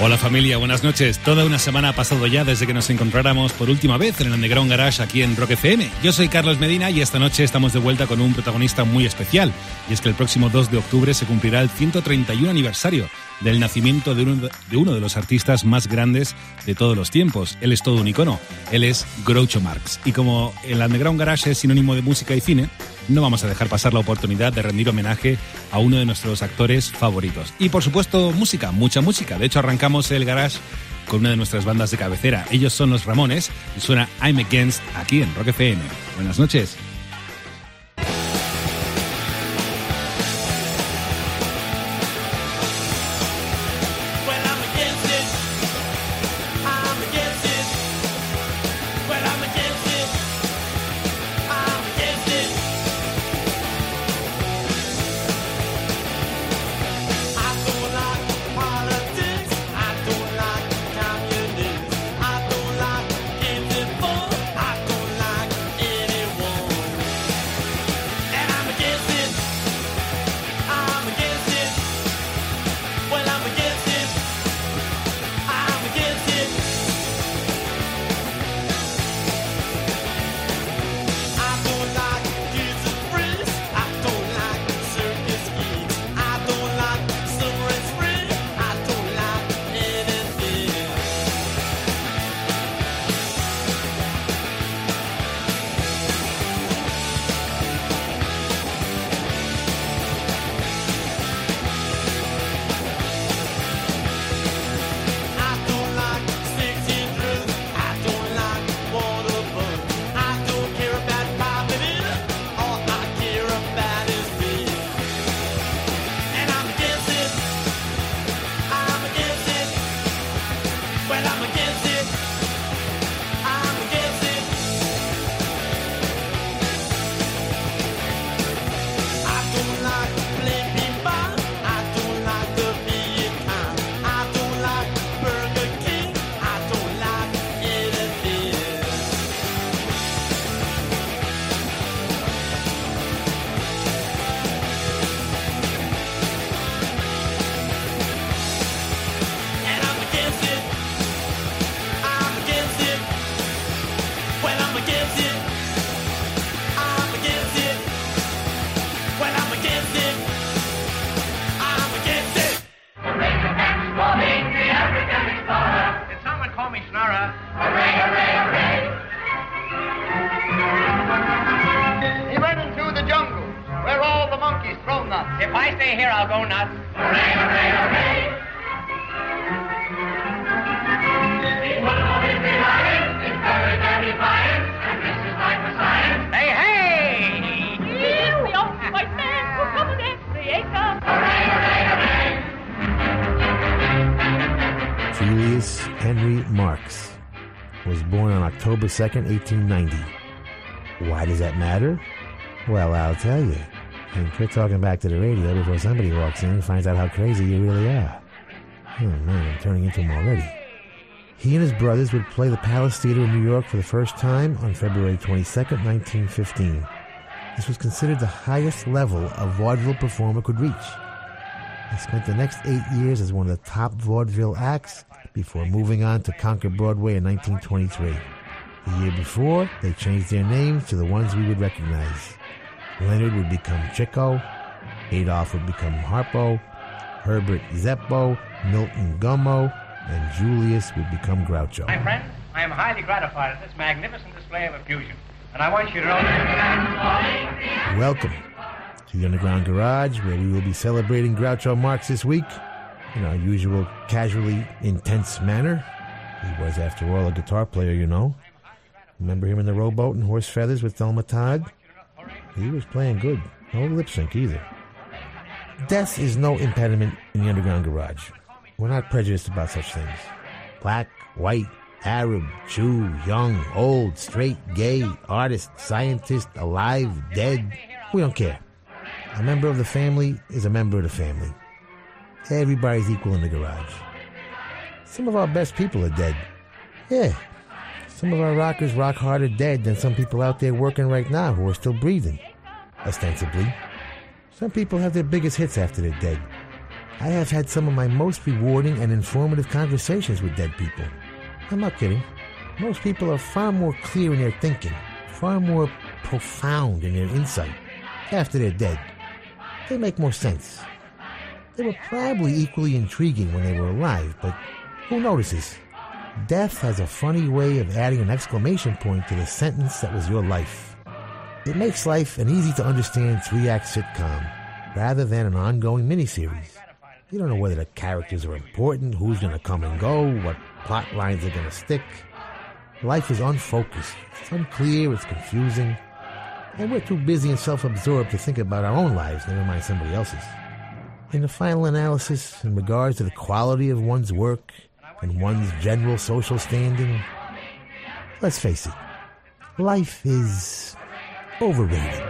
Hola familia, buenas noches. Toda una semana ha pasado ya desde que nos encontráramos por última vez en el Underground Garage aquí en Rock FM. Yo soy Carlos Medina y esta noche estamos de vuelta con un protagonista muy especial. Y es que el próximo 2 de octubre se cumplirá el 131 aniversario del nacimiento de uno, de uno de los artistas más grandes de todos los tiempos. Él es todo un icono. Él es Groucho Marx. Y como el Underground Garage es sinónimo de música y cine, no vamos a dejar pasar la oportunidad de rendir homenaje a uno de nuestros actores favoritos. Y por supuesto, música, mucha música. De hecho, arrancamos el garage con una de nuestras bandas de cabecera. Ellos son los Ramones y suena I'm Against aquí en Rock FM. Buenas noches. Henry Marx was born on October 2nd, 1890. Why does that matter? Well, I'll tell you. And quit talking back to the radio before somebody walks in and finds out how crazy you really are. Oh man, I'm turning into him already. He and his brothers would play the Palace Theater in New York for the first time on February 22nd, 1915. This was considered the highest level a vaudeville performer could reach. He spent the next eight years as one of the top vaudeville acts before moving on to conquer Broadway in 1923. The year before, they changed their names to the ones we would recognize. Leonard would become Chico, Adolph would become Harpo, Herbert Zeppo, Milton Gummo, and Julius would become Groucho. My friend, I am highly gratified at this magnificent display of effusion. And I want you to know that Welcome to the Underground Garage, where we will be celebrating Groucho Marx this week in our usual casually intense manner. He was, after all, a guitar player, you know. Remember him in the rowboat and horse feathers with Thelma Todd? He was playing good. No lip sync either. Death is no impediment in the Underground Garage. We're not prejudiced about such things. Black, white, Arab, Jew, young, old, straight, gay, artist, scientist, alive, dead. We don't care. A member of the family is a member of the family. Everybody's equal in the garage. Some of our best people are dead. Yeah. Some of our rockers rock harder dead than some people out there working right now who are still breathing. Ostensibly. Some people have their biggest hits after they're dead. I have had some of my most rewarding and informative conversations with dead people. I'm not kidding. Most people are far more clear in their thinking, far more profound in their insight after they're dead. They make more sense. They were probably equally intriguing when they were alive, but who notices? Death has a funny way of adding an exclamation point to the sentence that was your life. It makes life an easy to understand three act sitcom rather than an ongoing miniseries. You don't know whether the characters are important, who's going to come and go, what plot lines are going to stick. Life is unfocused, it's unclear, it's confusing, and we're too busy and self absorbed to think about our own lives, never mind somebody else's. In the final analysis, in regards to the quality of one's work and one's general social standing, let's face it, life is overrated.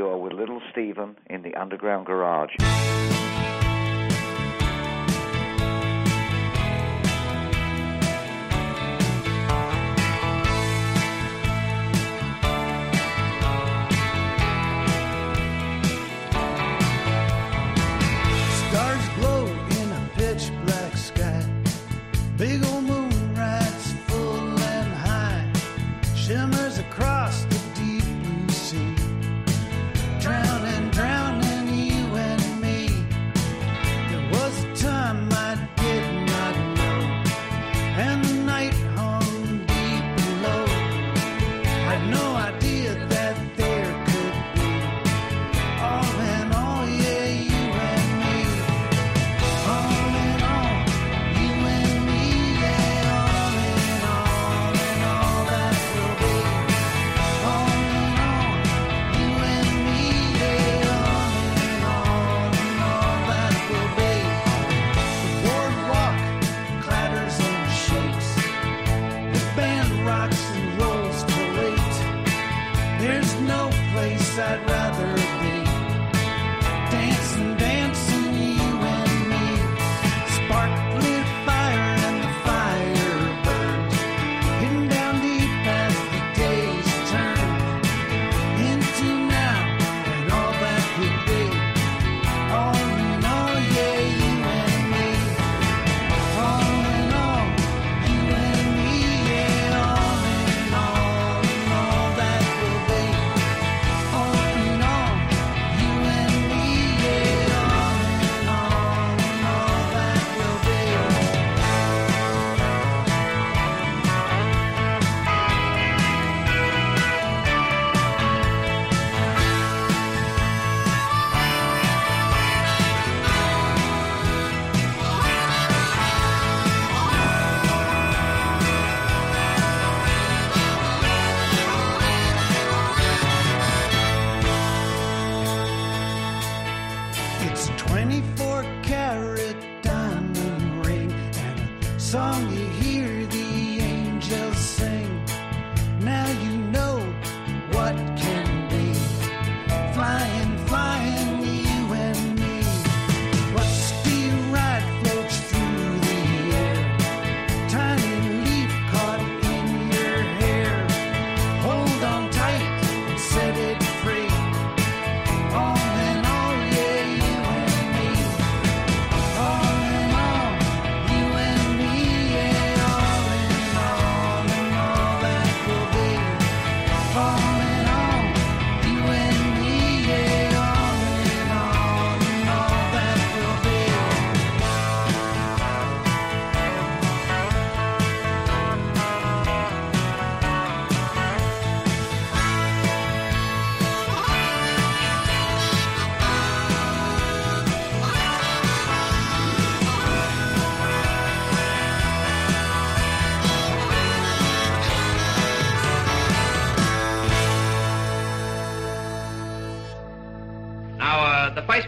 You are with Little Steven in the Underground Garage.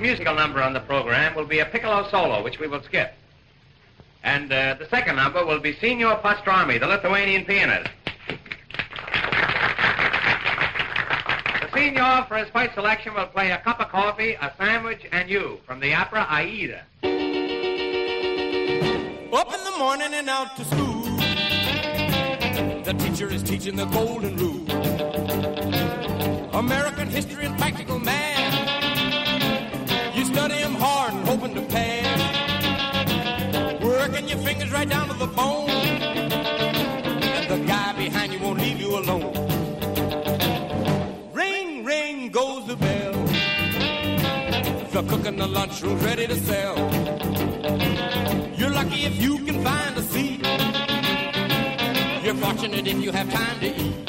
Musical number on the program will be a piccolo solo, which we will skip. And uh, the second number will be Signor Pastrami, the Lithuanian pianist. The Signor, for his first selection, will play a cup of coffee, a sandwich, and you from the opera Aida. Up in the morning and out to school. The teacher is teaching the golden rule. American history and practical math. The. And the guy behind you won't leave you alone. Ring, ring goes the bell. The cook in the lunchroom's ready to sell. You're lucky if you can find a seat. You're fortunate if you have time to eat.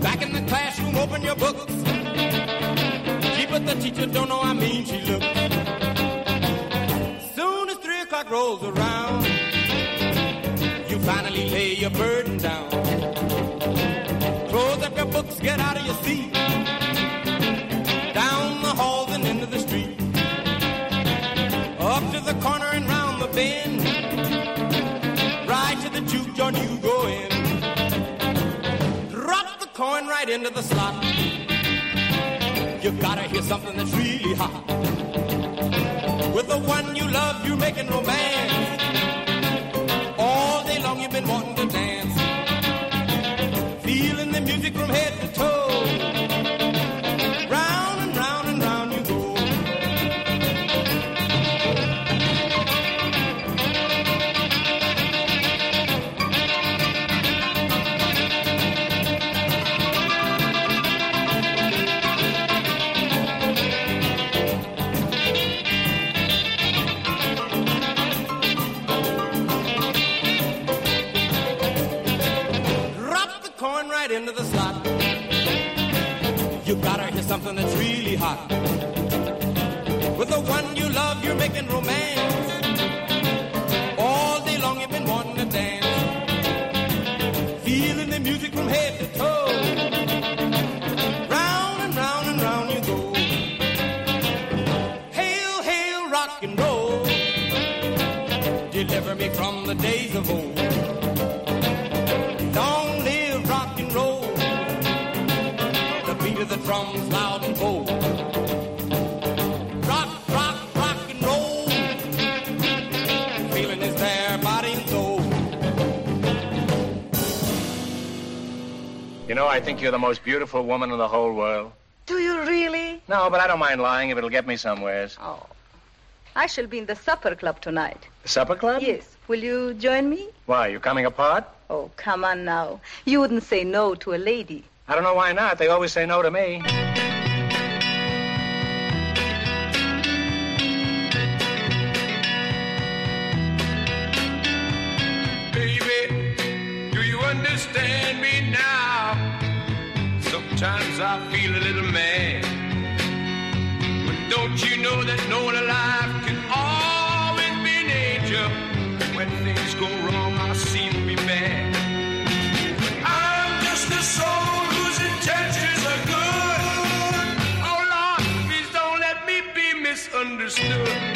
Back in the classroom, open your books. Gee, but the teacher don't know how mean she looks. Your burden down. Close up your books, get out of your seat. Down the halls and into the street. Up to the corner and round the bend. Right to the juke joint you go in. Drop the coin right into the slot. You gotta hear something that's really hot. With the one you love, you're making romance. From head think you're the most beautiful woman in the whole world. Do you really? No, but I don't mind lying if it'll get me somewheres. Oh. I shall be in the supper club tonight. The supper club? Yes. Will you join me? Why, you coming apart? Oh, come on now. You wouldn't say no to a lady. I don't know why not. They always say no to me. Baby, do you understand me now? Sometimes I feel a little mad. But don't you know that no one alive can always be an angel? When things go wrong, I seem to be bad. I'm just a soul whose intentions are good. Oh Lord, please don't let me be misunderstood.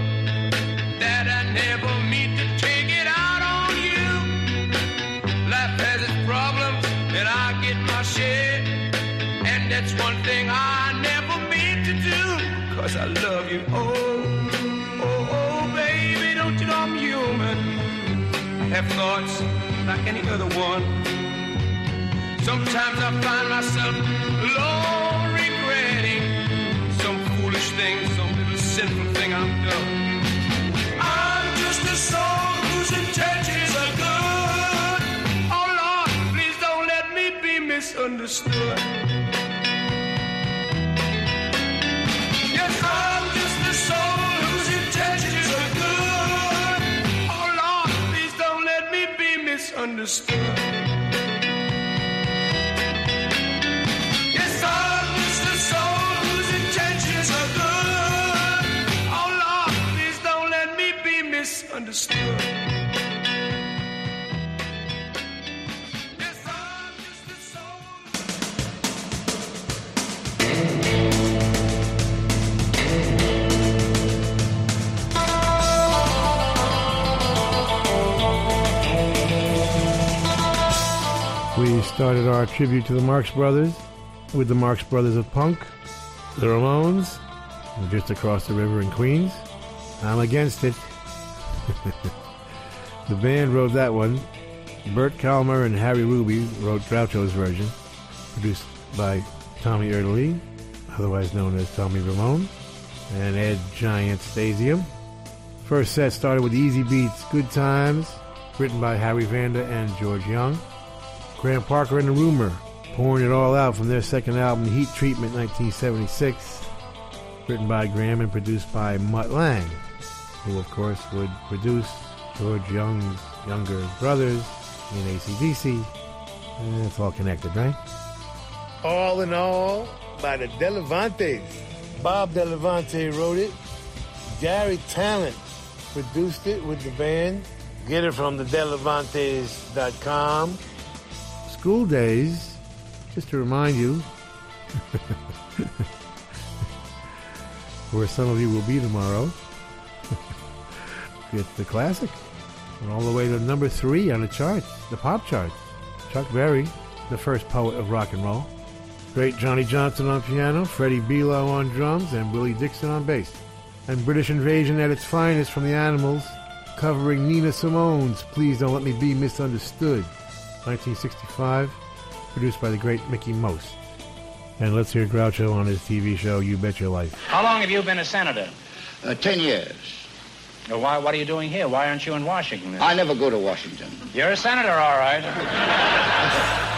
have thoughts like any other one. Sometimes I find myself long regretting some foolish thing, some little sinful thing I've done. I'm just a soul whose intentions are good. Oh Lord, please don't let me be misunderstood. Be misunderstood. Yes, a soul whose intentions are good. Oh Lord, please don't let me be misunderstood. Started our tribute to the Marx Brothers with the Marx Brothers of Punk, the Ramones, just across the river in Queens. I'm against it. the band wrote that one. Bert Kalmar and Harry Ruby wrote Groucho's version, produced by Tommy Erdelyi, otherwise known as Tommy Ramone, and Ed Giant Stasium. First set started with Easybeats, Good Times, written by Harry Vanda and George Young. Graham Parker and the Rumour, pouring it all out from their second album, Heat Treatment 1976, written by Graham and produced by Mutt Lange, who of course would produce George Young's younger brothers in AC/DC. And it's all connected, right? All in all, by the Delevantes. Bob Delevante wrote it. Garry Tallent produced it with the band. Get it from the Delevantes.com. School days, just to remind you, where some of you will be tomorrow. It's the classic. And all the way to number three on the charts, the pop charts. Chuck Berry, the first poet of rock and roll. Great Johnny Johnson on piano, Freddie Below on drums, and Willie Dixon on bass. And British Invasion at its finest from the Animals, covering Nina Simone's Please Don't Let Me Be Misunderstood, 1965, produced by the great Mickie Most. And let's hear Groucho on his TV show You Bet Your Life. How long have you been a senator? Uh, ten years. Well, why, what are you doing here? Why aren't you in Washington? I never go to Washington. You're a senator, all right.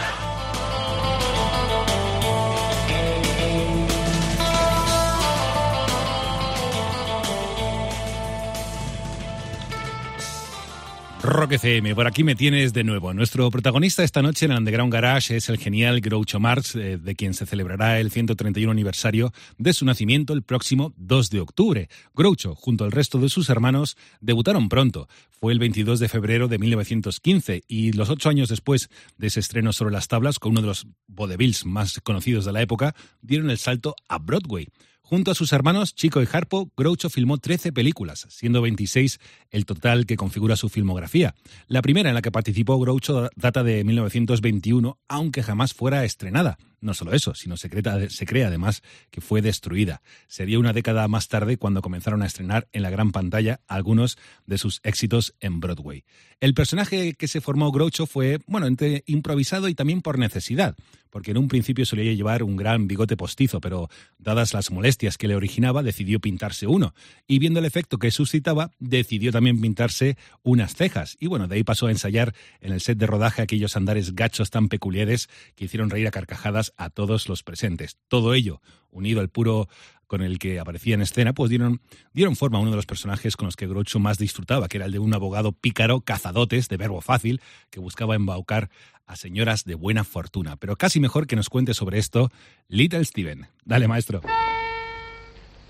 Rock FM, por aquí me tienes de nuevo. Nuestro protagonista esta noche en Underground Garage es el genial Groucho Marx, eh, de quien se celebrará el 131 aniversario de su nacimiento el próximo 2 de octubre. Groucho, junto al resto de sus hermanos, debutaron pronto. Fue el 22 de febrero de 1915 y los ocho años después de ese estreno sobre las tablas, con uno de los vaudevilles más conocidos de la época, dieron el salto a Broadway. Junto a sus hermanos Chico y Harpo, Groucho filmó 13 películas, siendo 26 el total que configura su filmografía. La primera en la que participó Groucho data de 1921, aunque jamás fuera estrenada. No solo eso, sino se se cree además que fue destruida. Sería una década más tarde cuando comenzaron a estrenar en la gran pantalla algunos de sus éxitos en Broadway. El personaje que se formó Groucho fue, bueno, entre improvisado y también por necesidad, porque en un principio solía llevar un gran bigote postizo, pero dadas las molestias que le originaba, decidió pintarse uno. Y viendo el efecto que suscitaba, decidió también pintarse unas cejas. Y bueno, de ahí pasó a ensayar en el set de rodaje aquellos andares gachos tan peculiares que hicieron reír a carcajadas a todos los presentes. Todo ello, unido al puro con el que aparecía en escena, pues dieron, dieron forma a uno de los personajes con los que Groucho más disfrutaba, que era el de un abogado pícaro, cazadotes, de verbo fácil, que buscaba embaucar a señoras de buena fortuna. Pero casi mejor que nos cuente sobre esto Little Steven. Dale, maestro.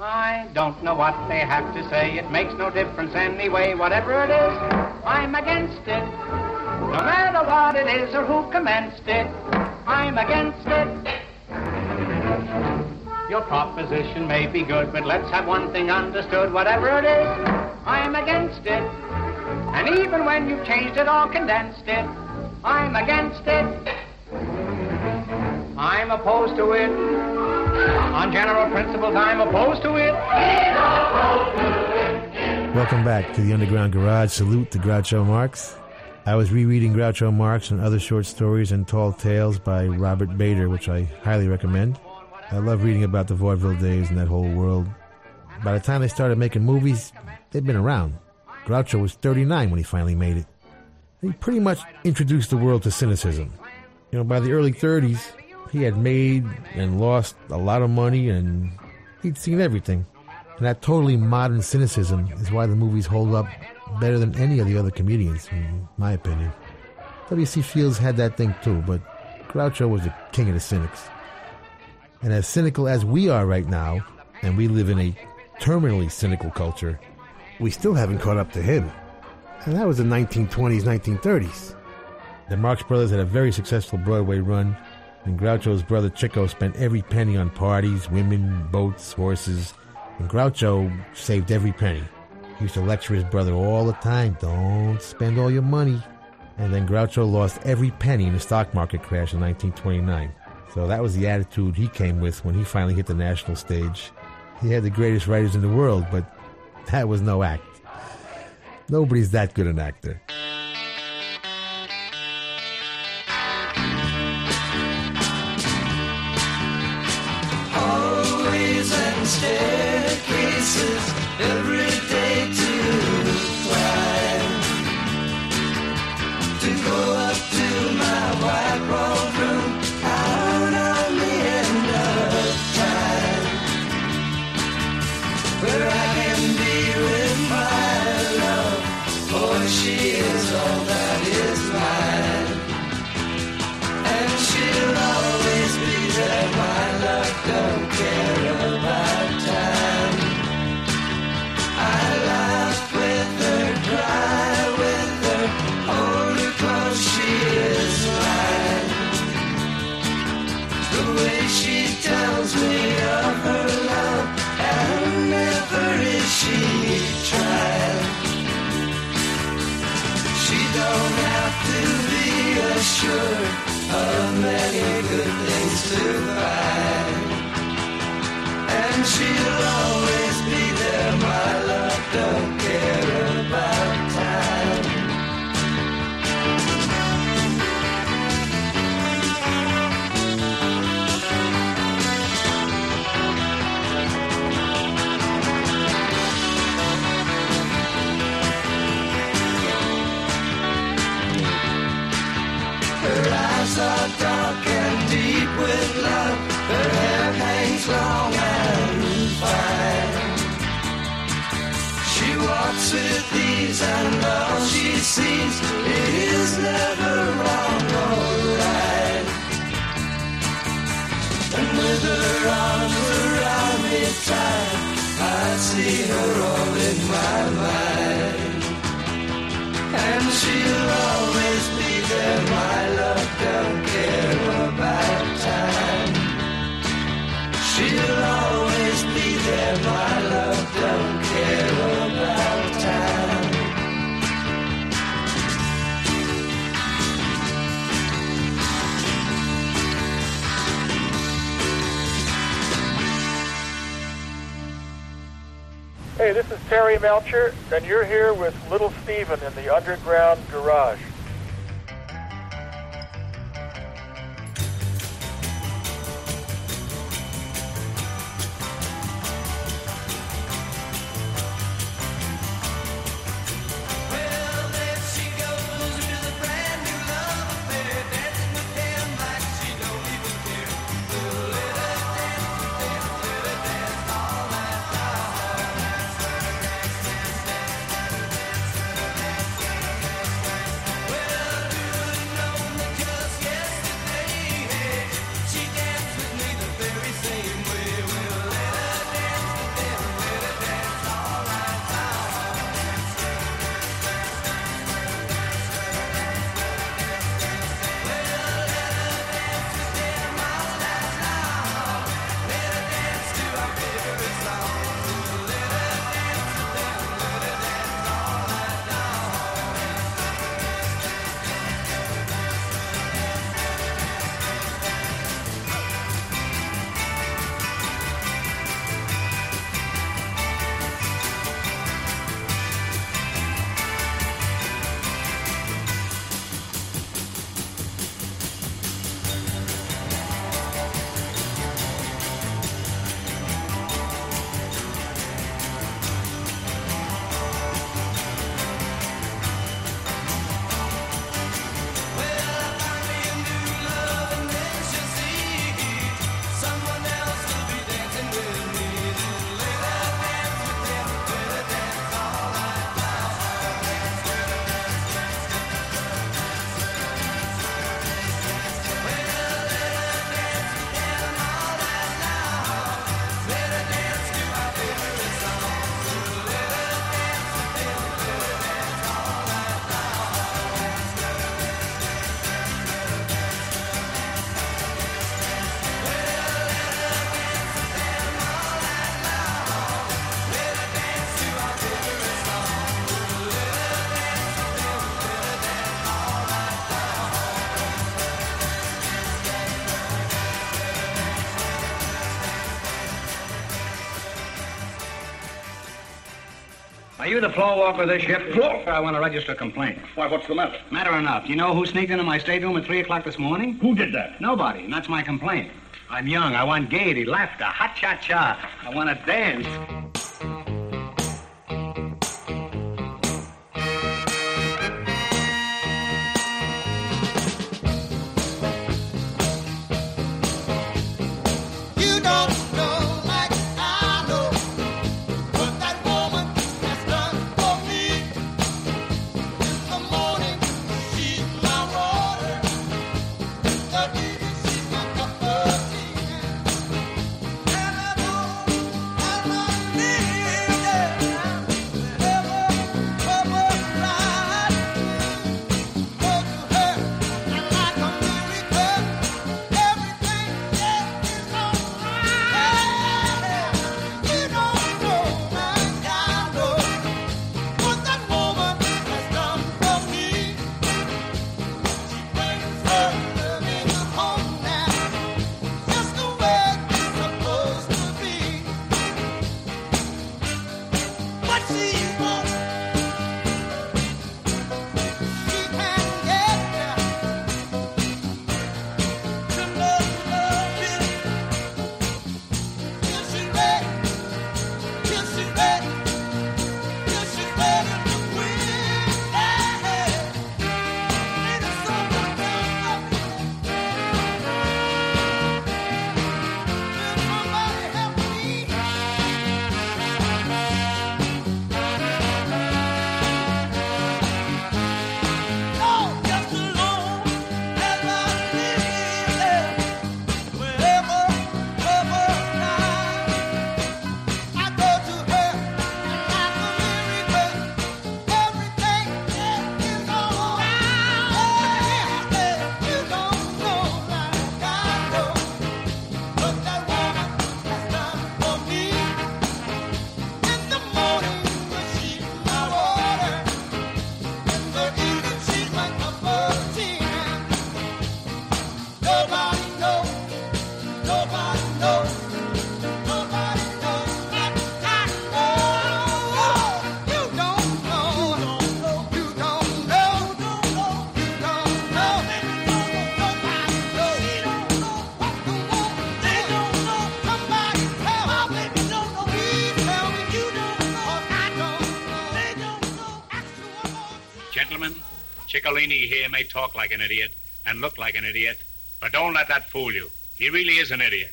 I don't know what they have to say. It makes no difference anyway. Whatever it is, I'm against it. No matter what it is or who commenced it, I'm against it. Your proposition may be good, but let's have one thing understood. Whatever it is, I'm against it. And even when you've changed it or condensed it, I'm against it. I'm opposed to it. On general principles, I'm opposed to it. Welcome back to the Underground Garage. Salute to Groucho Marx. I was rereading Groucho Marx and other short stories and tall tales by Robert Bader, which I highly recommend. I love reading about the vaudeville days and that whole world. By the time they started making movies, they'd been around. Groucho was 39 when he finally made it. He pretty much introduced the world to cynicism. You know, by the early 30s, He had made and lost a lot of money, and he'd seen everything. And that totally modern cynicism is why the movies hold up better than any of the other comedians, in my opinion. W.C. Fields had that thing too, but Groucho was the king of the cynics. And as cynical as we are right now, and we live in a terminally cynical culture, we still haven't caught up to him. And that was the 1920s, 1930s. The Marx Brothers had a very successful Broadway run, and Groucho's brother Chico spent every penny on parties, women, boats, horses, and Groucho saved every penny. He used to lecture his brother all the time don't spend all your money. And then Groucho lost every penny in the stock market crash in 1929. So that was the attitude he came with when he finally hit the national stage. He had the greatest writers in the world, but that was no act. Nobody's that good an actor. Staircases every day to climb. To go assured of many good things to find. And she'll always be there, my love, don't dark and deep with love. Her hair hangs long and fine. She walks with ease and all she sees is never wrong or right. And with her arms around me tight, I see her all in my mind. And she'll Terry Melcher, and you're here with Little Steven in the Underground Garage. you the floor walker of this ship? Floor? I want to register a complaint. Why, what's the matter? Matter enough. You know who sneaked into my stateroom at 3 o'clock this morning? Who did that? Nobody, and that's my complaint. I'm young. I want gaiety, laughter, ha-cha-cha. I want to dance. Chicolini here may talk like an idiot and look like an idiot, but don't let that fool you. He really is an idiot.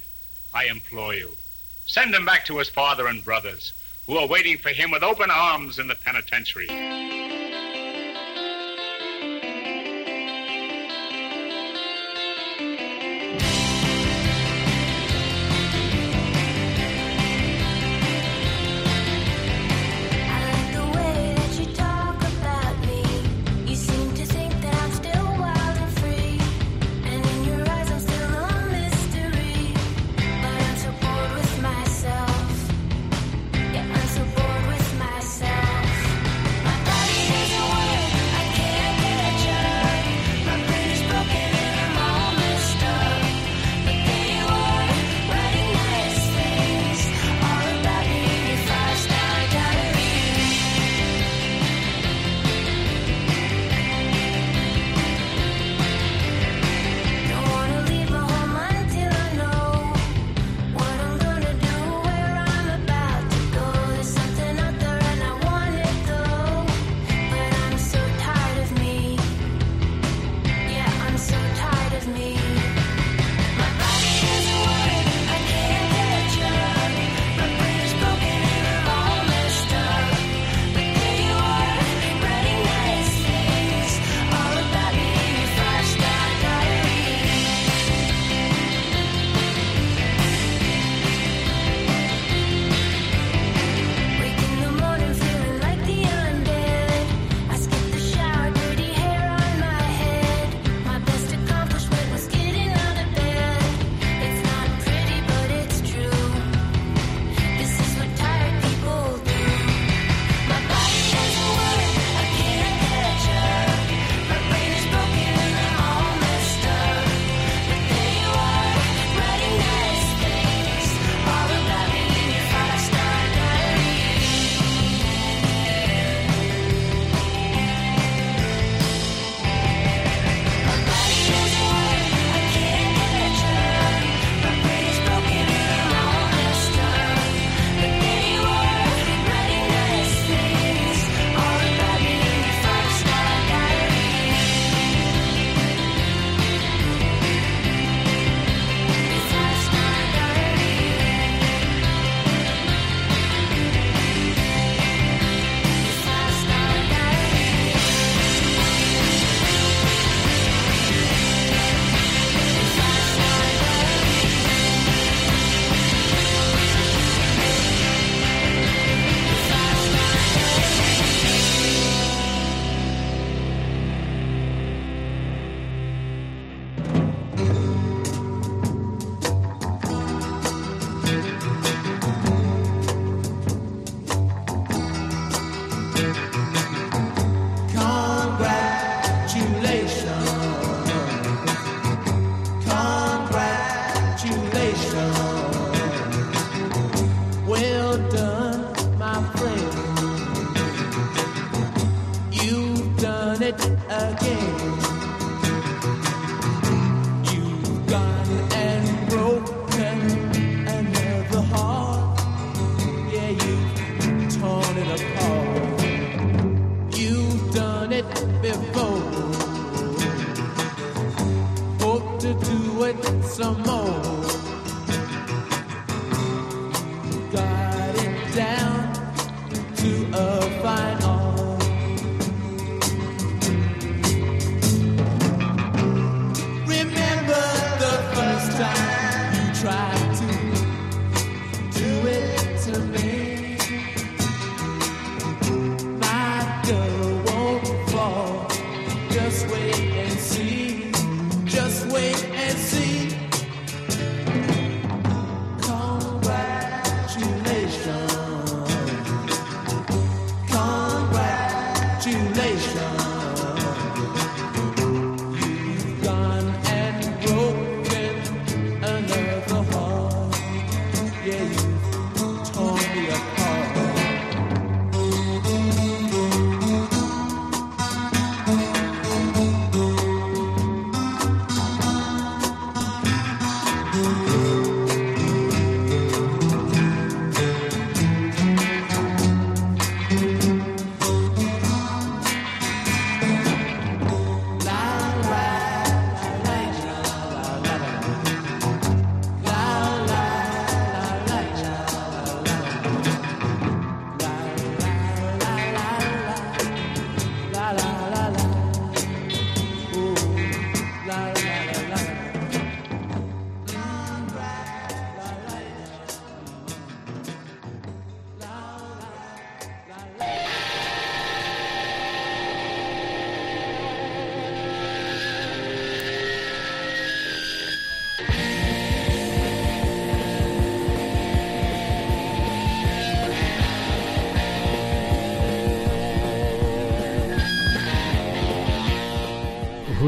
I implore you. Send him back to his father and brothers, who are waiting for him with open arms in the penitentiary.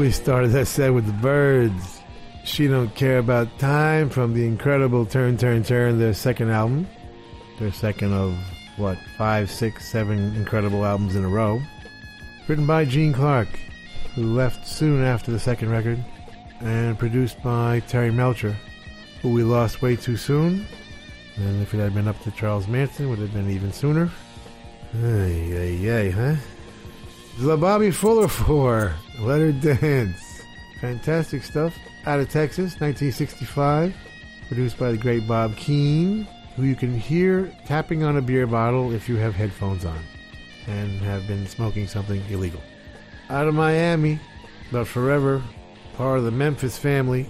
We started that set with the Byrds. She Don't Care About Time from the incredible Turn, Turn, Turn, their second album. Their second of, what, five, six, seven incredible albums in a row. Written by Gene Clark, who left soon after the second record, and produced by Terry Melcher, who we lost way too soon. And if it had been up to Charles Manson, would have been even sooner. Ay, ay, ay, huh? La Bobby Fuller Four Let Her Dance. Fantastic stuff. Out of Texas, 1965. Produced by the great Bob Keane, who you can hear tapping on a beer bottle if you have headphones on and have been smoking something illegal. Out of Miami, but forever part of the Memphis family,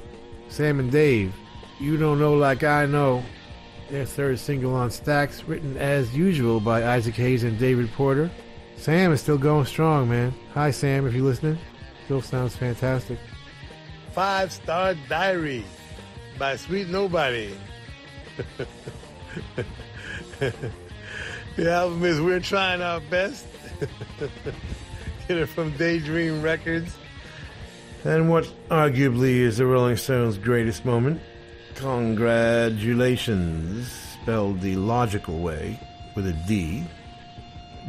Sam and Dave. You don't know like I know. Their third single on Stax, written as usual by Isaac Hayes and David Porter. Sam is still going strong, man. Hi, Sam, if you're listening. Still sounds fantastic. Five Star Diary by Sweet Nobody. the album is We're Trying Our Best. Get it from Daydream Records. And what arguably is the Rolling Stones' greatest moment? Congratulations, spelled the logical way with a D.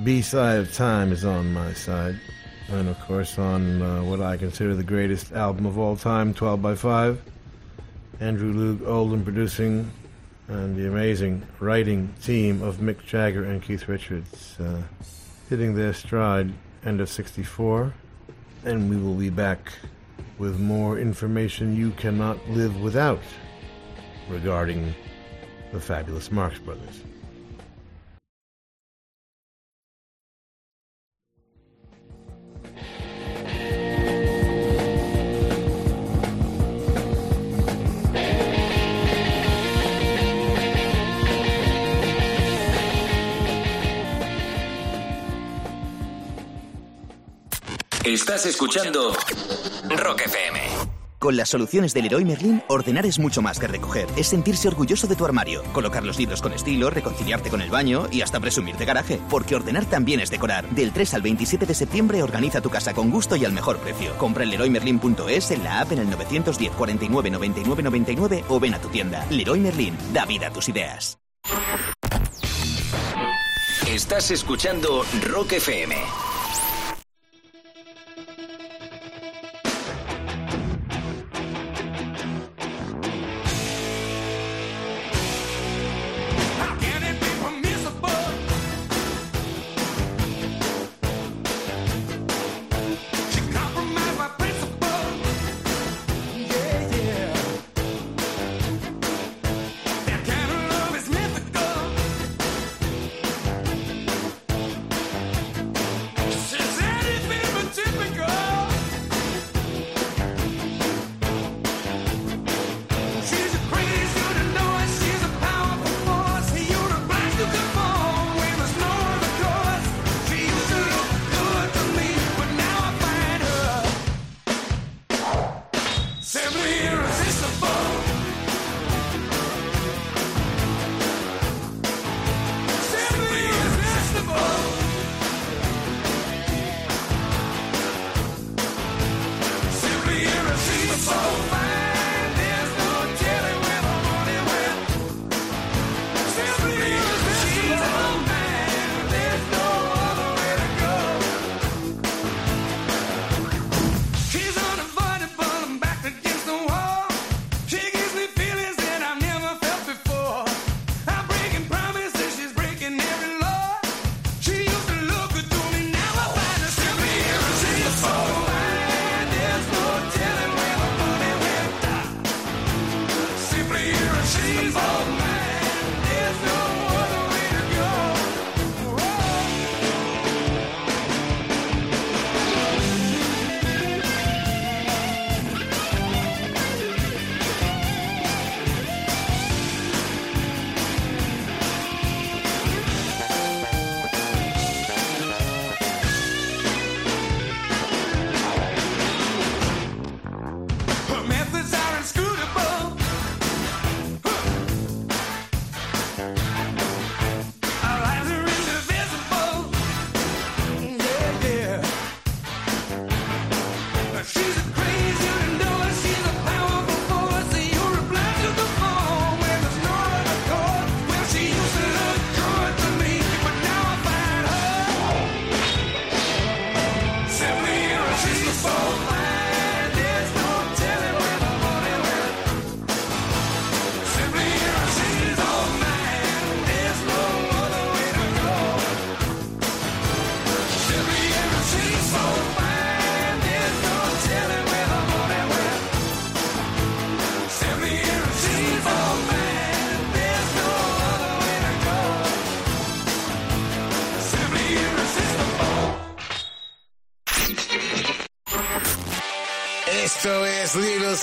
B side of Time is on my side. And of course, on uh, what I consider the greatest album of all time, 12 by 5. Andrew Loog Oldham producing, and the amazing writing team of Mick Jagger and Keith Richards uh, hitting their stride end of 64. And we will be back with more information you cannot live without regarding the fabulous Marx Brothers. Estás escuchando Rock FM. Con las soluciones del Leroy Merlin, ordenar es mucho más que recoger. Es sentirse orgulloso de tu armario, colocar los libros con estilo, reconciliarte con el baño y hasta presumir de garaje. Porque ordenar también es decorar. Del 3 al 27 de septiembre organiza tu casa con gusto y al mejor precio. Compra en leroymerlin.es, en la app en el 910 49 99 99 o ven a tu tienda. Leroy Merlin, da vida a tus ideas. Estás escuchando Rock FM.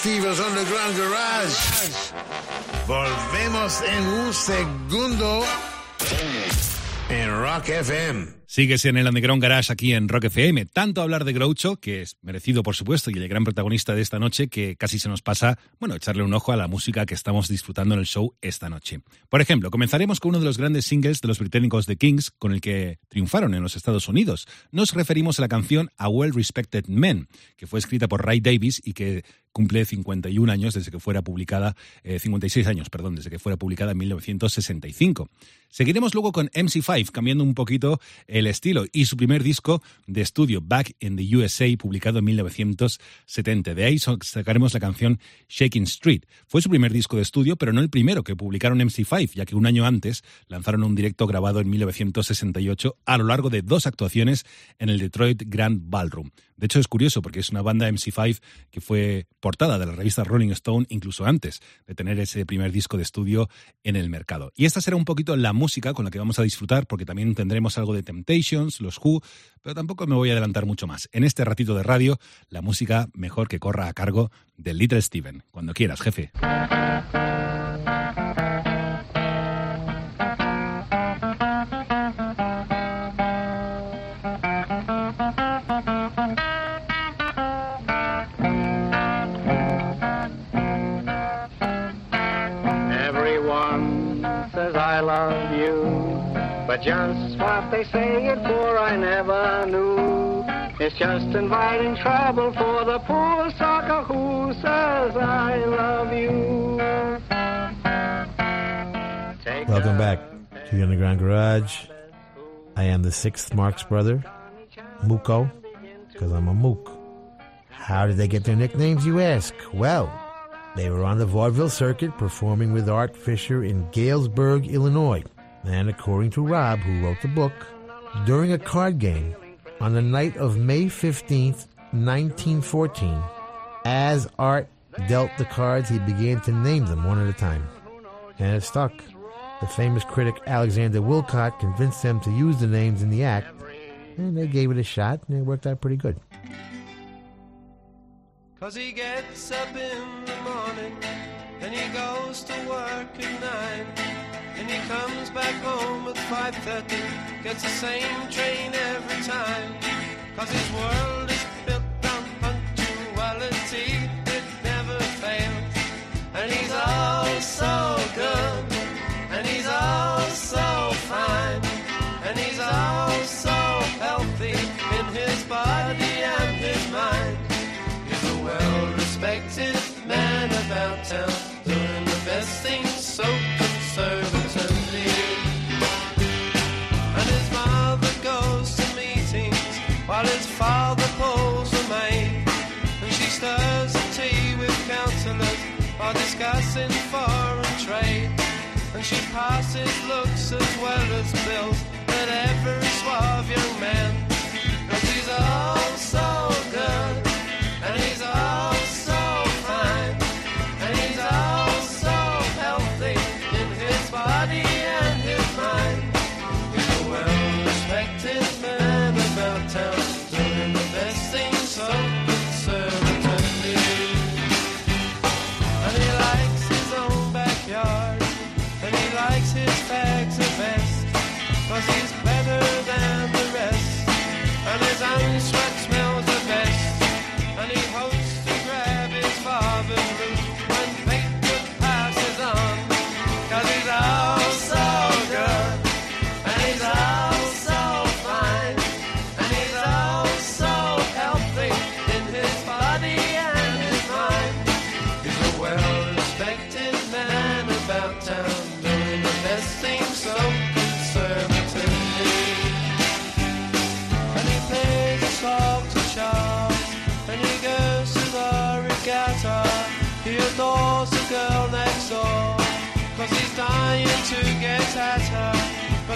Es Little Steven's Underground Garage. Volvemos en un segundo en Rock FM. Sigues en el Underground Garage aquí en Rock FM. Tanto hablar de Groucho, que es merecido por supuesto y el gran protagonista de esta noche, que casi se nos pasa, bueno, echarle un ojo a la música que estamos disfrutando en el show esta noche. Por ejemplo, comenzaremos con uno de los grandes singles de los británicos The Kings, con el que triunfaron en los Estados Unidos. Nos referimos a la canción A Well Respected Men, que fue escrita por Ray Davis y que cumple 51 años desde que fuera publicada, eh, 56 años, perdón, desde que fuera publicada en 1965. Seguiremos luego con MC5, cambiando un poquito el estilo, y su primer disco de estudio, Back in the USA, publicado en 1970. De ahí sacaremos la canción Shaking Street. Fue su primer disco de estudio, pero no el primero que publicaron MC5, ya que un año antes lanzaron un directo grabado en 1968 a lo largo de dos actuaciones en el Detroit Grand Ballroom. De hecho, es curioso porque es una banda MC5 que fue portada de la revista Rolling Stone incluso antes de tener ese primer disco de estudio en el mercado. Y esta será un poquito la música con la que vamos a disfrutar porque también tendremos algo de Temptations, los Who, pero tampoco me voy a adelantar mucho más. En este ratito de radio, la música mejor que corra a cargo de Little Steven. Cuando quieras, jefe. Just what they say it for, I never knew. It's just inviting trouble for the poor sucker who says I love you. Take Welcome back to the Underground Garage. I am the sixth Marx brother, Muko, because I'm a mook. How did they get their nicknames, you ask? Well, they were on the vaudeville circuit performing with Art Fisher in Galesburg, Illinois. And according to Rob, who wrote the book, during a card game on the night of May 15th, 1914, as Art dealt the cards, he began to name them one at a time. And it stuck. The famous critic Alexander Woollcott convinced them to use the names in the act, and they gave it a shot, and it worked out pretty good. Cause he gets up in the morning and he goes to work at nine and he comes back home at 5.30 gets the same train every time. Cause his world is built on punctuality it never fails. And he's all so good and he's all so fine. And he's all so healthy in his body and his mind. He's a well-respected man about town, she passes looks as well as bills at every suave young man.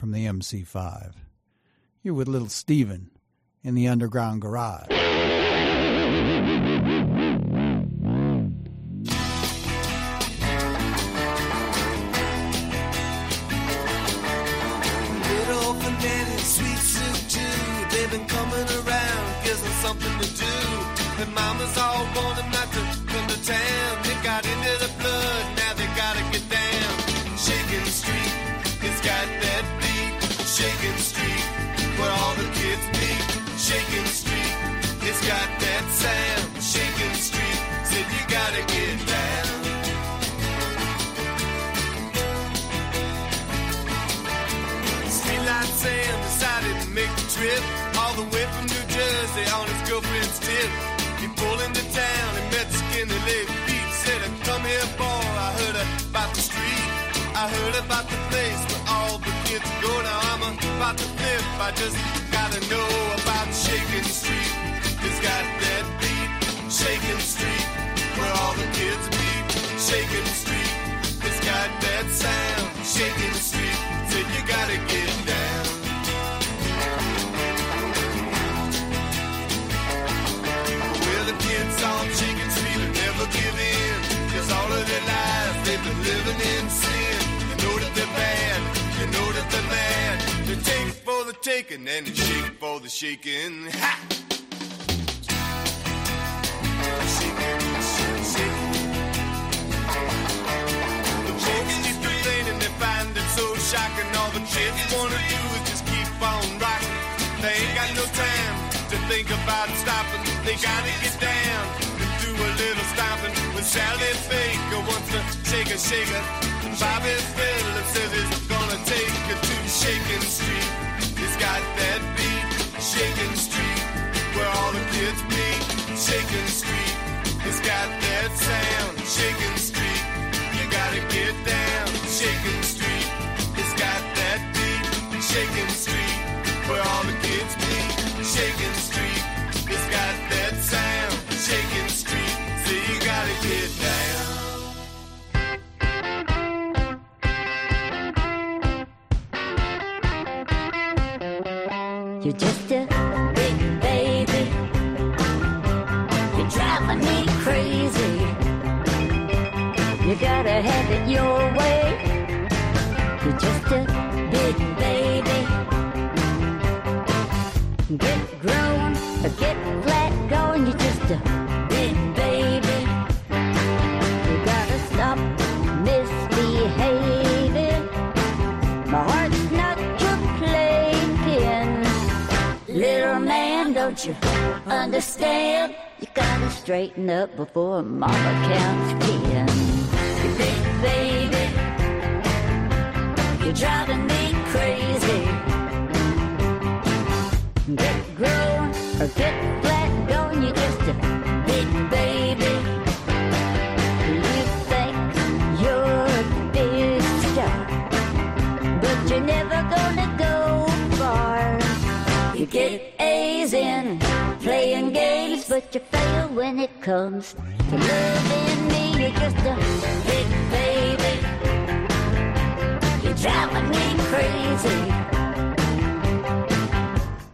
from the MC5. You're with Little Steven in the Underground Garage. New on his girlfriend's tip. He pulled into town and met Skinny Leg Pete. Said, "Come here, boy. I heard about the street. I heard about the place where all the kids go. Now I'm about to flip. I just gotta know about Shaking Street. It's got that beat. Shaking Street, where all the kids meet. Shaking Street, it's got that sound. Shaking Street, said you gotta get down. Give in. Cause all of their lives they've been living in sin. You know that they're bad, you know that they're mad. They take for the taking and a shake for the shaking. Ha! Shaking, shaking. The folks keep complaining they find it so shocking. All the kids wanna do is just keep on rocking. They ain't got no time to think about stopping. They gotta get down a little stomping. With Sally Baker wants to shake a shaker. Bobby Phillips says he's gonna take her to Shaking Street. He's got that beat, Shaking Street, where all the kids meet. Shaking Street, it's got that sound, Shaking Street. You gotta get down, Shaking Street. It's got that beat, Shaking Street, where all the kids meet. Shaking Street, it's got that sound, Shaking get down. You're just a big baby. You're driving me crazy. You gotta have it your way. You're just a big baby. Get grown or get flat going. You're just a don't you understand? You gotta straighten up before mama counts ten. You big baby, you're driving me crazy. Get grown or get but you fail when it comes to loving me. You're just a big baby. You're driving me crazy.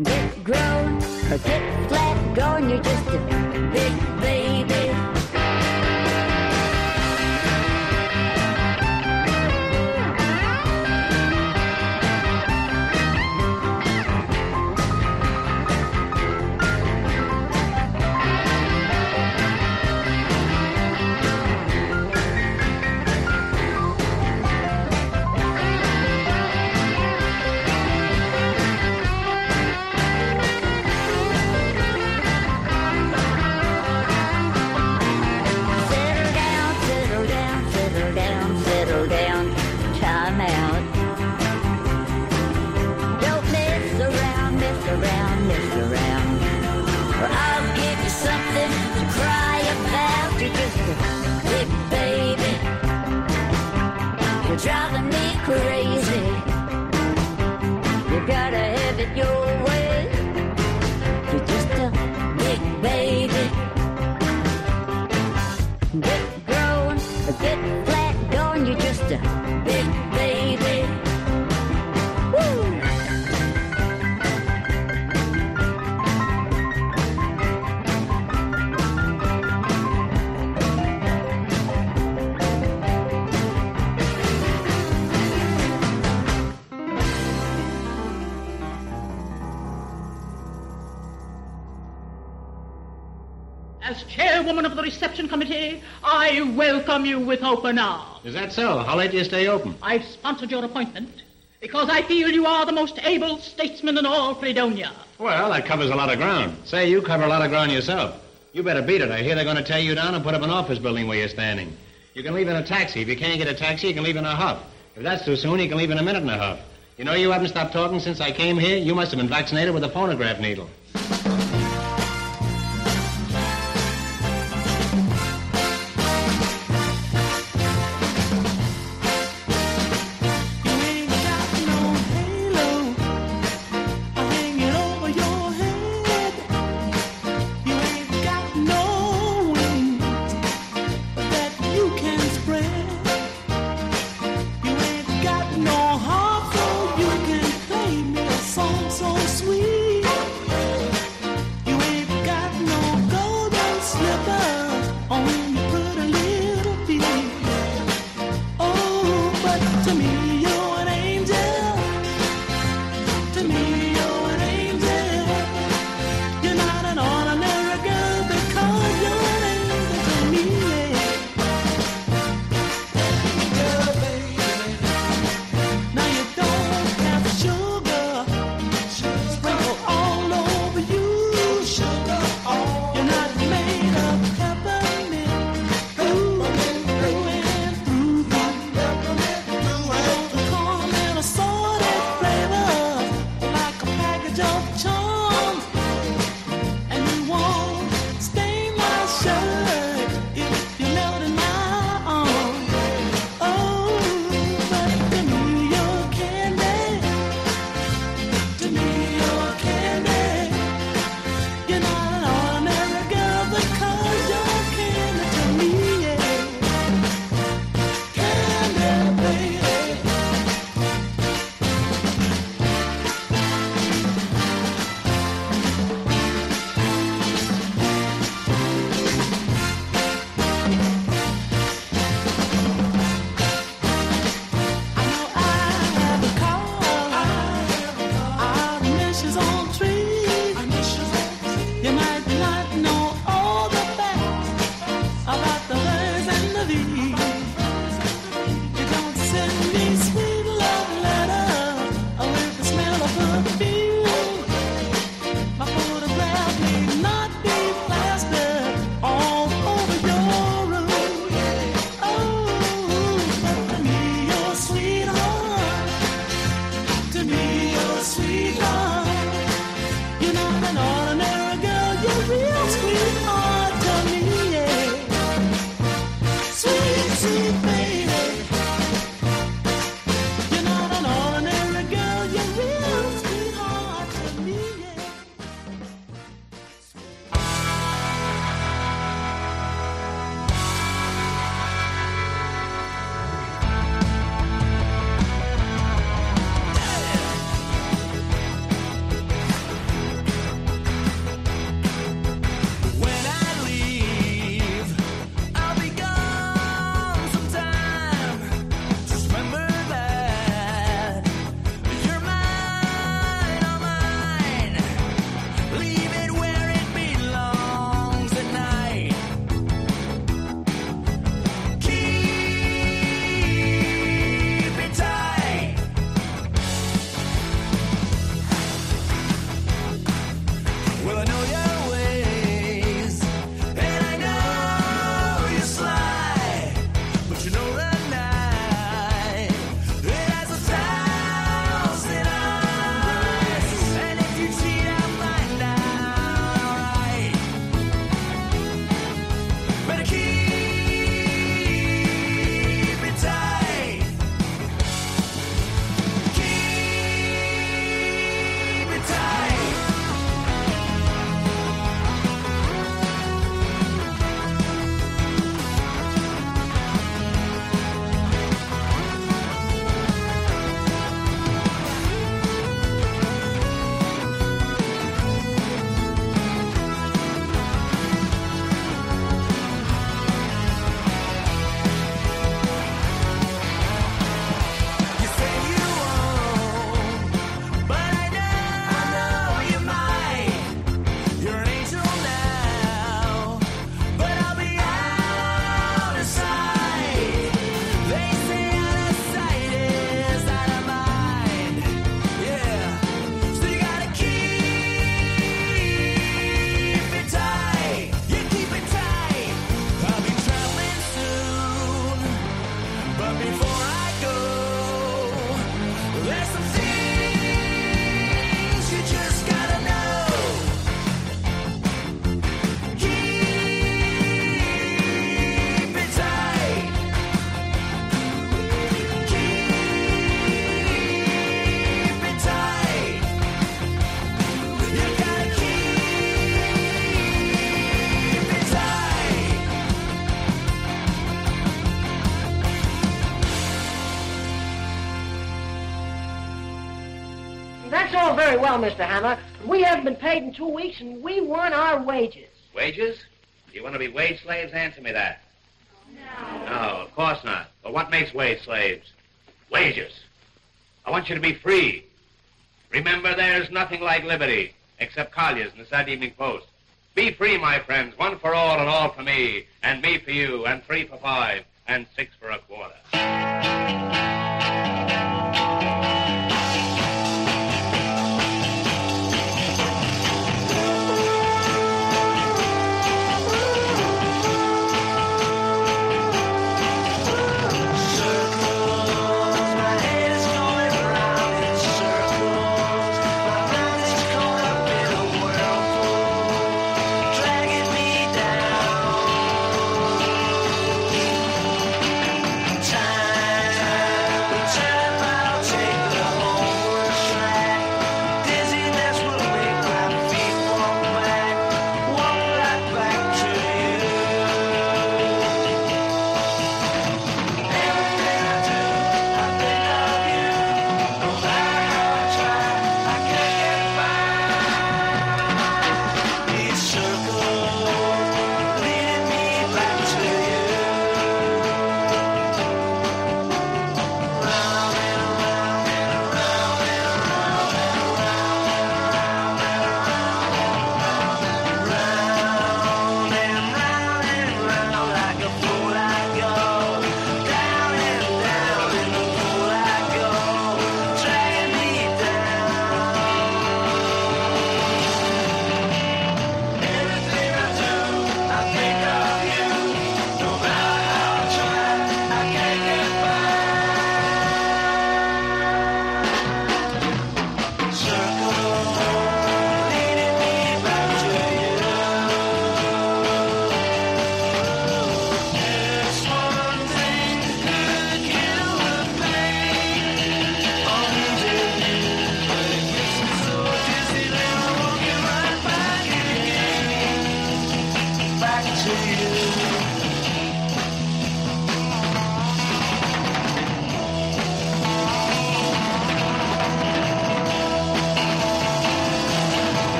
Get grown or get flat going. You're just a big driving reception committee, I welcome you with open arms. Is that so? How late do you stay open? I've sponsored your appointment because I feel you are the most able statesman in all Fredonia. Well, that covers a lot of ground. Say, you cover a lot of ground yourself. You better beat it. I hear they're going to tear you down and put up an office building where you're standing. You can leave in a taxi. If you can't get a taxi, you can leave in a huff. If that's too soon, you can leave in a minute and a half. You know, you haven't stopped talking since I came here. You must have been vaccinated with a phonograph needle. Well, Mr. Hammer. We haven't been paid in two weeks, and we want our wages. Wages? You want to be wage slaves? Answer me that. No. No, of course not. But what makes wage slaves? Wages. I want you to be free. Remember, there's nothing like liberty, except Collier's and the Saturday Evening Post. Be free, my friends, one for all and all for me, and me for you, and three for five, and six for a quarter.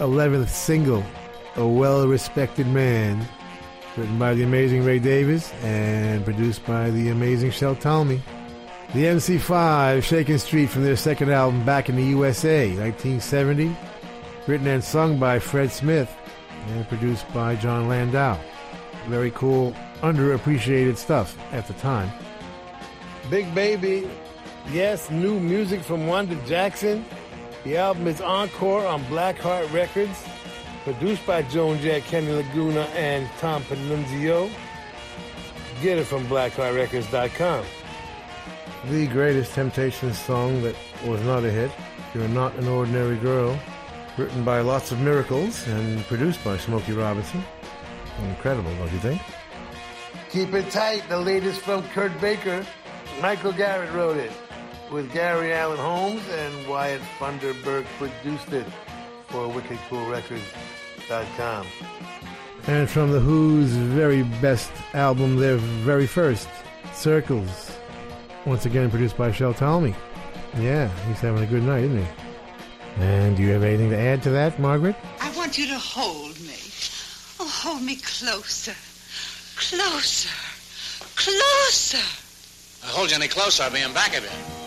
Eleventh single, a well respected man, written by the amazing Ray Davies and produced by the amazing Shel Talmy. The MC5, Shakin' Street from their second album Back in the USA, 1970, written and sung by Fred Smith and produced by Jon Landau. Very cool, underappreciated stuff at the time. Big Baby, yes, new music from Wanda Jackson. The album is Encore on Blackheart Records, produced by Joan Jett, Kenny Laguna, and Tom Panunzio. Get it from blackheartrecords.com. The greatest Temptations song that was not a hit, You're Not an Ordinary Girl, written by Lots of Miracles and produced by Smokey Robinson. Incredible, don't you think? Keep It Tight, the latest from Kurt Baker. Michael Garrett wrote it with Gary Allen Holmes and Wyatt Funderburk produced it for wickedcoolrecords.com. And from The Who's very best album, their very first, Circles. Once again produced by Shel Talmy. Yeah, he's having a good night, isn't he? And do you have anything to add to that, Margaret? I want you to hold me. Oh, hold me closer. Closer. Closer. I hold you any closer, I'll be in back of you.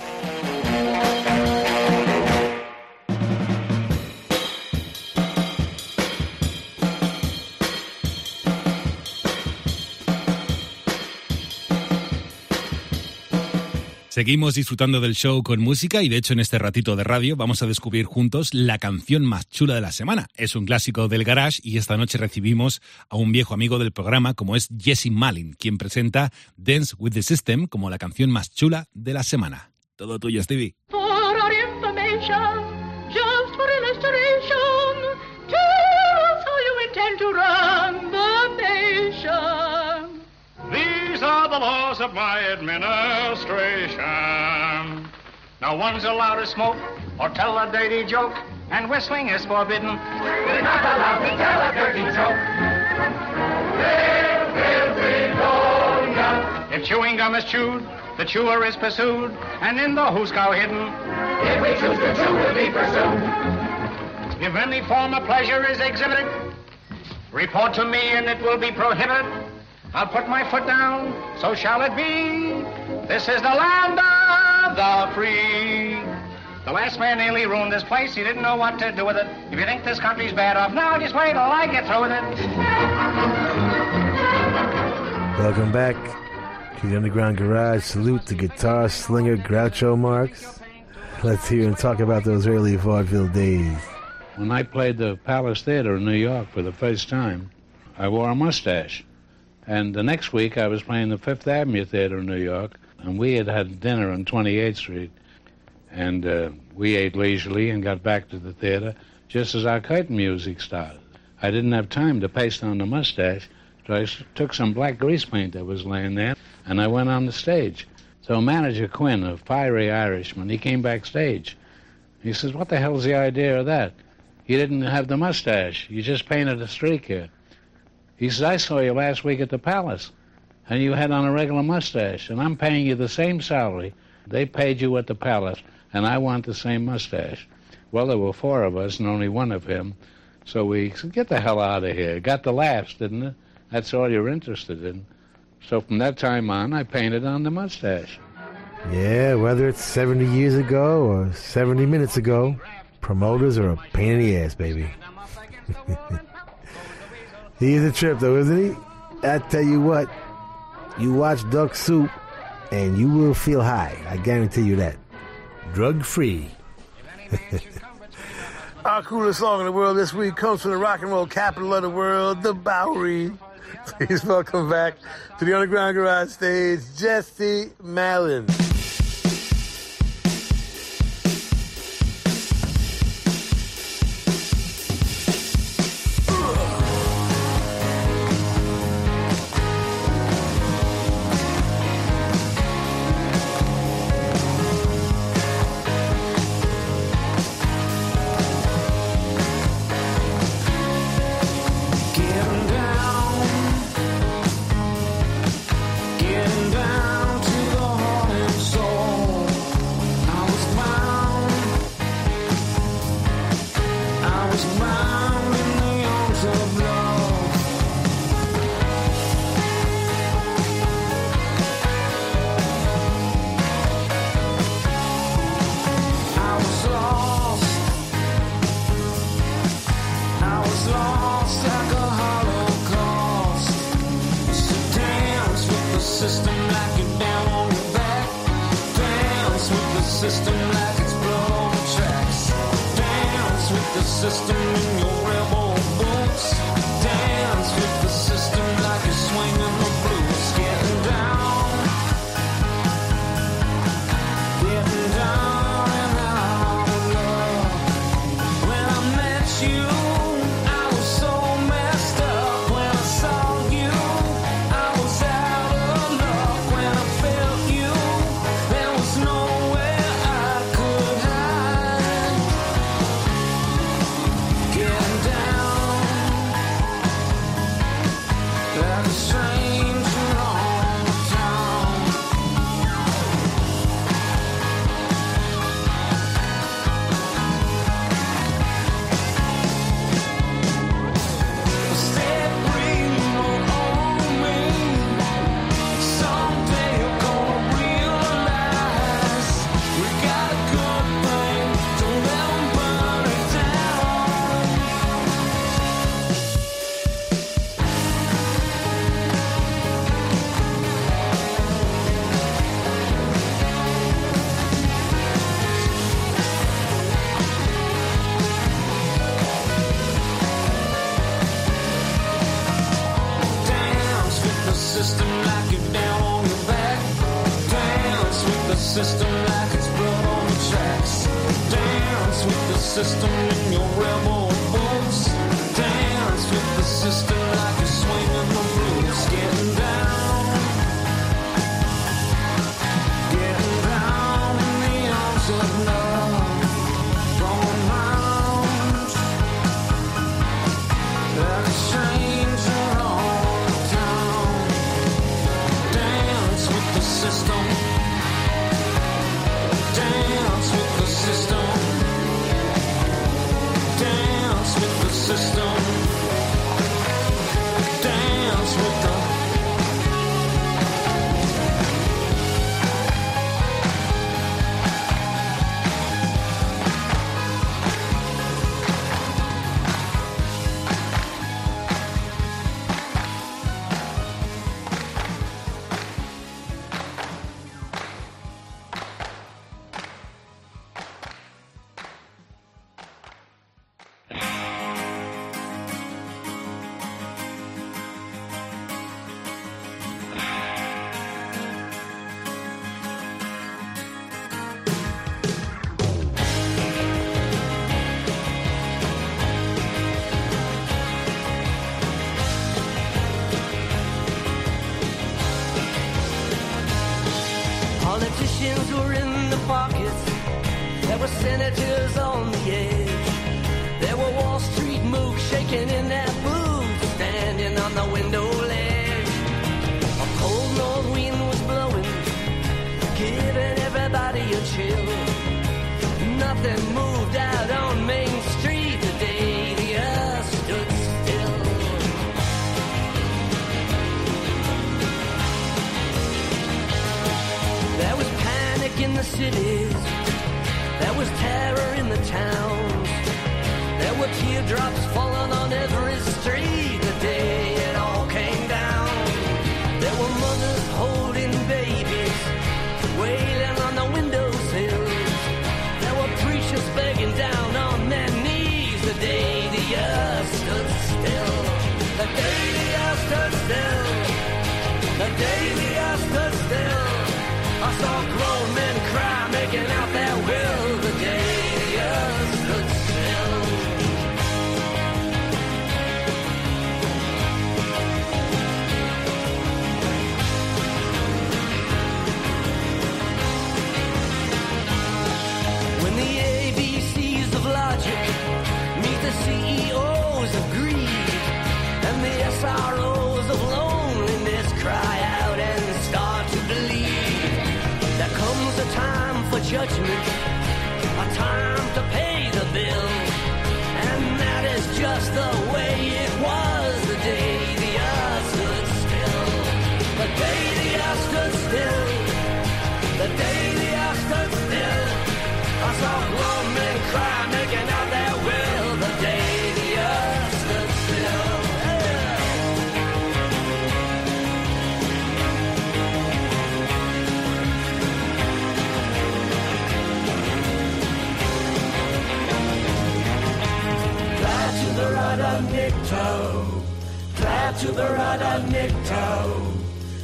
Seguimos disfrutando del show con música y de hecho en este ratito de radio vamos a descubrir juntos la canción más chula de la semana. Es un clásico del garage y esta noche recibimos a un viejo amigo del programa como es Jesse Malin, quien presenta Dance with the System como la canción más chula de la semana. Todo tuyo, Stevie. The laws of my administration. No one's allowed to smoke or tell a dirty joke, and whistling is forbidden. We're not allowed to tell a dirty joke. If chewing gum is chewed, the chewer is pursued, and in the hoosegow hidden. If we choose to chew, we'll be pursued. If any form of pleasure is exhibited, report to me and it will be prohibited. I'll put my foot down, so shall it be. This is the land of the free. The last man nearly ruined this place. He didn't know what to do with it. If you think this country's bad off now, just wait till I get through with it. Welcome back to the Underground Garage. Salute to guitar slinger Groucho Marx. Let's hear him talk about those early vaudeville days. When I played the Palace Theater in New York for the first time, I wore a mustache. And the next week, I was playing the Fifth Avenue Theater in New York, and we had had dinner on 28th Street. And uh, we ate leisurely and got back to the theater just as our curtain music started. I didn't have time to paste on the mustache, so I took some black grease paint that was laying there, and I went on the stage. So manager Quinn, a fiery Irishman, he came backstage. He says, "What the hell's the idea of that? You didn't have the mustache. You just painted a streak here." He says, "I saw you last week at the Palace, and you had on a regular mustache, and I'm paying you the same salary they paid you at the Palace, and I want the same mustache." Well, there were four of us and only one of him, so we said, "Get the hell out of here." Got the laughs, didn't it? That's all you're interested in. So from that time on, I painted on the mustache. Yeah, whether it's 70 years ago or 70 minutes ago, promoters are a pain in the ass, baby. he is a trip, though, isn't he? I tell you what, you watch Duck Soup and you will feel high. I guarantee you that. Drug free. Our coolest song in the world this week comes from the rock and roll capital of the world, the Bowery. Please welcome back to the Underground Garage stage, Jesse Malin.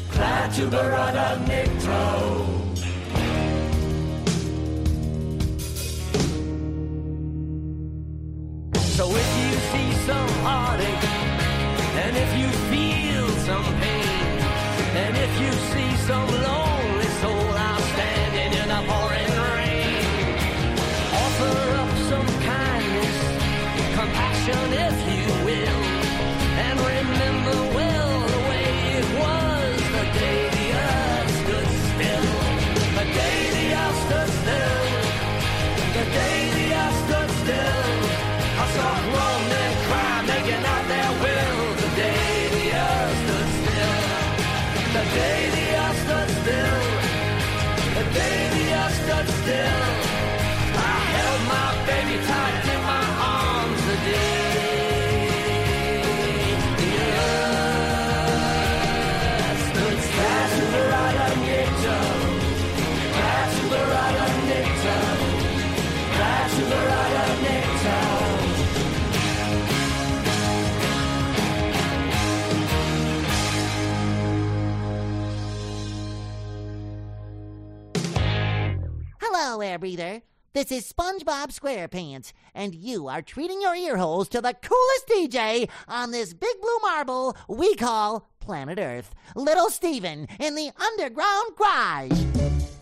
Fly to the rudder, breather. This is SpongeBob SquarePants, and you are treating your ear holes to the coolest DJ on this big blue marble we call planet Earth. Little Steven in the underground garage.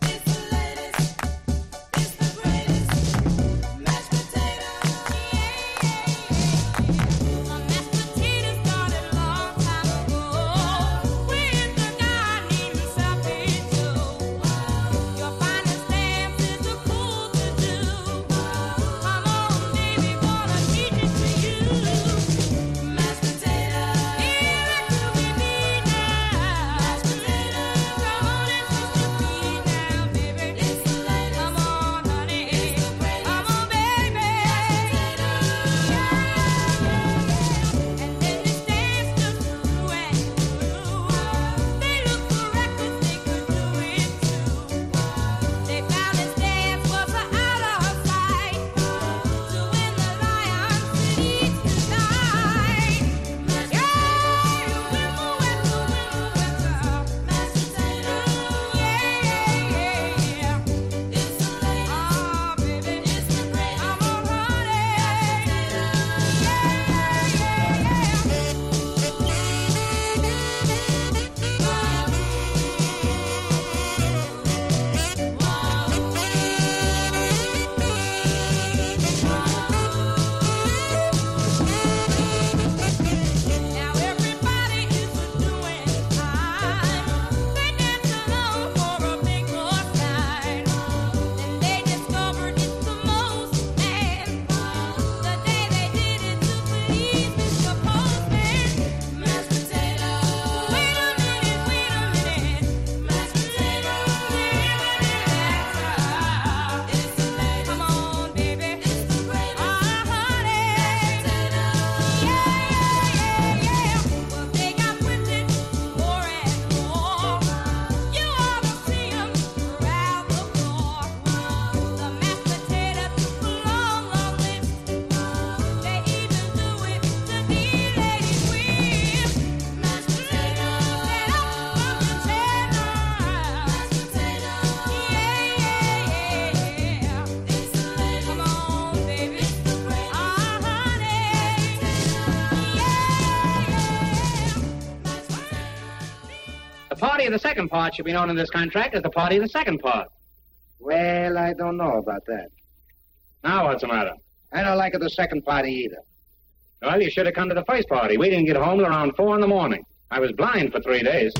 Of the second part should be known in this contract as the party of the second part. Well, I don't know about that. Now what's the matter? I don't like it the second party either. Well, you should have come to the first party. We didn't get home till around four in the morning. I was blind for three days.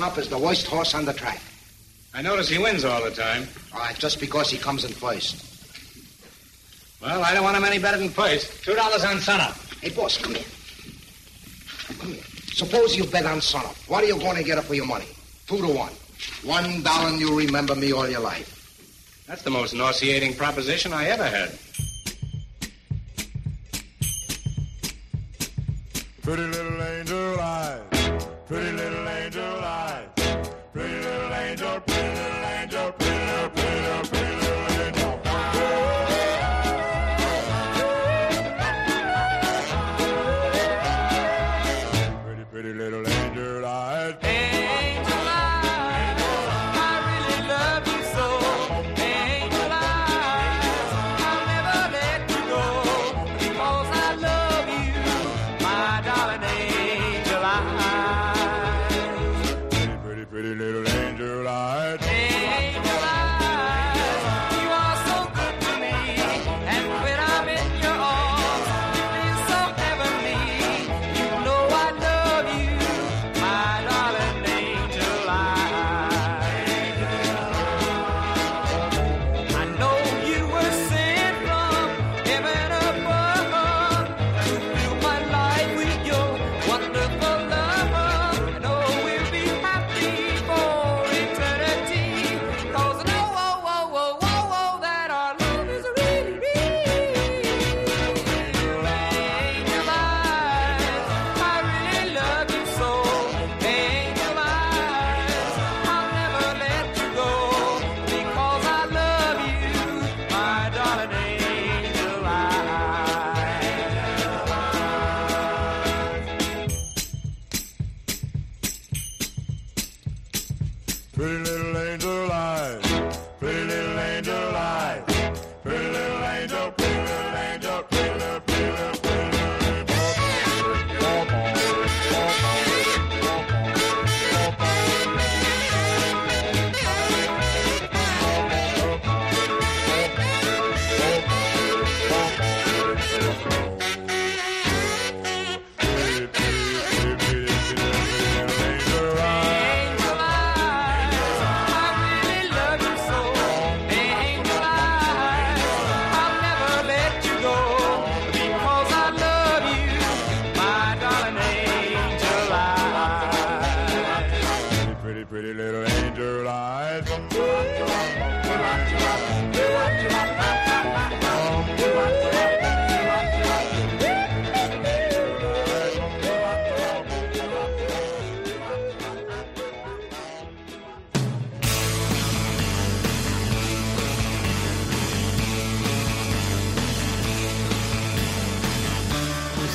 Son Up is the worst horse on the track. I notice he wins all the time. All right, just because he comes in first. Well, I don't want him any better than first. Two dollars on Sun Up. Hey, boss, come here. Come here. Suppose you bet on Son Up. What are you going to get up for your money? Two to one. One dollar and you remember me all your life. That's the most nauseating proposition I ever heard. Pretty little angel eyes, pretty little angel eyes, pretty little angel, pretty little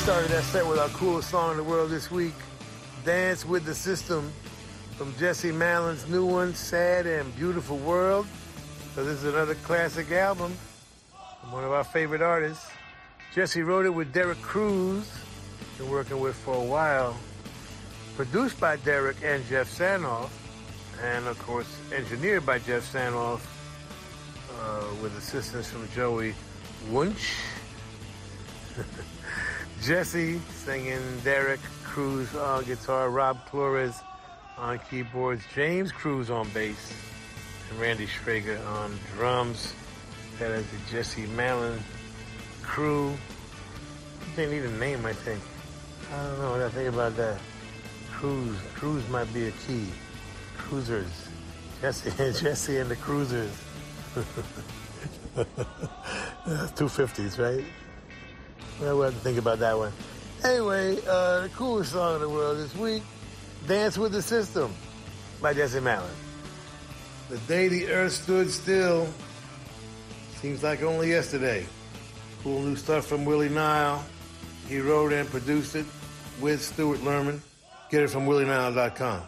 started that set with our coolest song in the world this week, Dance with the System, from Jesse Malin's new one, Sad and Beautiful World. So this is another classic album from one of our favorite artists. Jesse wrote it with Derek Cruz, been working with for a while. Produced by Derek and Geoff Sanoff, and of course engineered by Geoff Sanoff, uh, with assistance from Joey Wunsch. Jesse singing, Derek Cruz on guitar, Rob Flores on keyboards, James Cruz on bass, and Randy Schrager on drums. That is the Jesse Malin crew. They need a name, I think. I don't know what I think about that. Cruz. Cruz might be a key. Cruisers. Jesse, Jesse and the Cruisers. Two fifties, right? Well, we'll have to think about that one. Anyway, uh, the coolest song in the world this week, Dance with the System by Jesse Malin. The day the earth stood still seems like only yesterday. Cool new stuff from Willie Nile. He wrote and produced it with Stewart Lerman. Get it from willienile.com.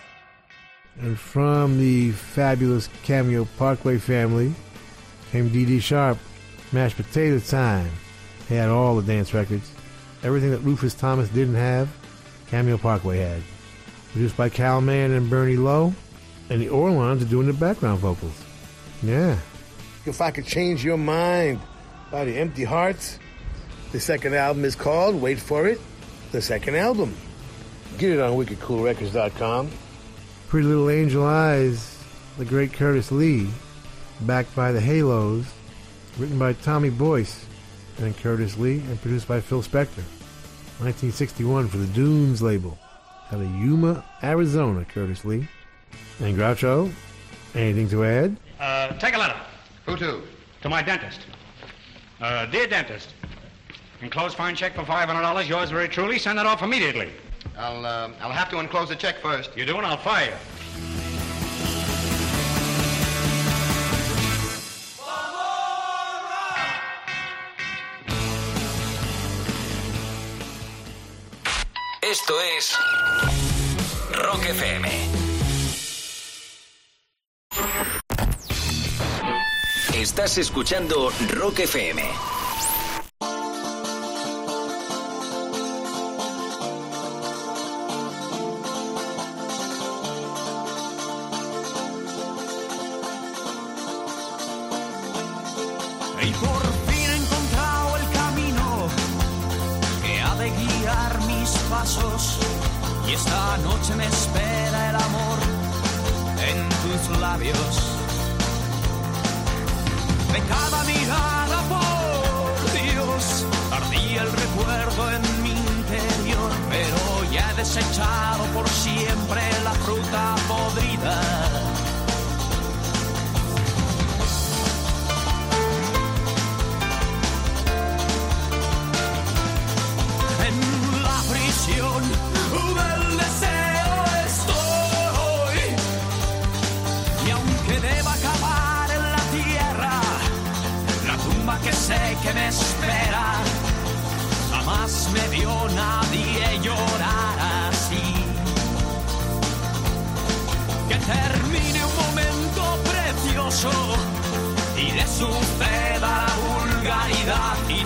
And from the fabulous Cameo Parkway family came Dee Dee Sharp, Mashed Potato Time. He had all the dance records. Everything that Rufus Thomas didn't have, Cameo Parkway had. Produced by Kal Mann and Bernie Lowe, and the Orlons are doing the background vocals. Yeah. If I could change your mind by the Empty Hearts. The second album is called, wait for it, the second album. Get it on wickedcoolrecords.com. Pretty Little Angel Eyes, the great Curtis Lee, backed by the Halos, written by Tommy Boyce and Curtis Lee, and produced by Phil Spector. 1961 for the Dunes label. Out of Yuma, Arizona, Curtis Lee. And Groucho, anything to add? Uh, take a letter. Who to? To my dentist. Uh, dear dentist, enclosed fine check for $500. Yours very truly. Send that off immediately. I'll, uh, I'll have to enclose the check first. You do, and I'll fire you. Esto es Rock FM. Estás escuchando Rock FM. Que me espera, jamás me vio nadie llorar así. Que termine un momento precioso y le suceda la vulgaridad y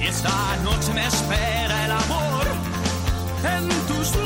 Y esta noche me espera el amor en tus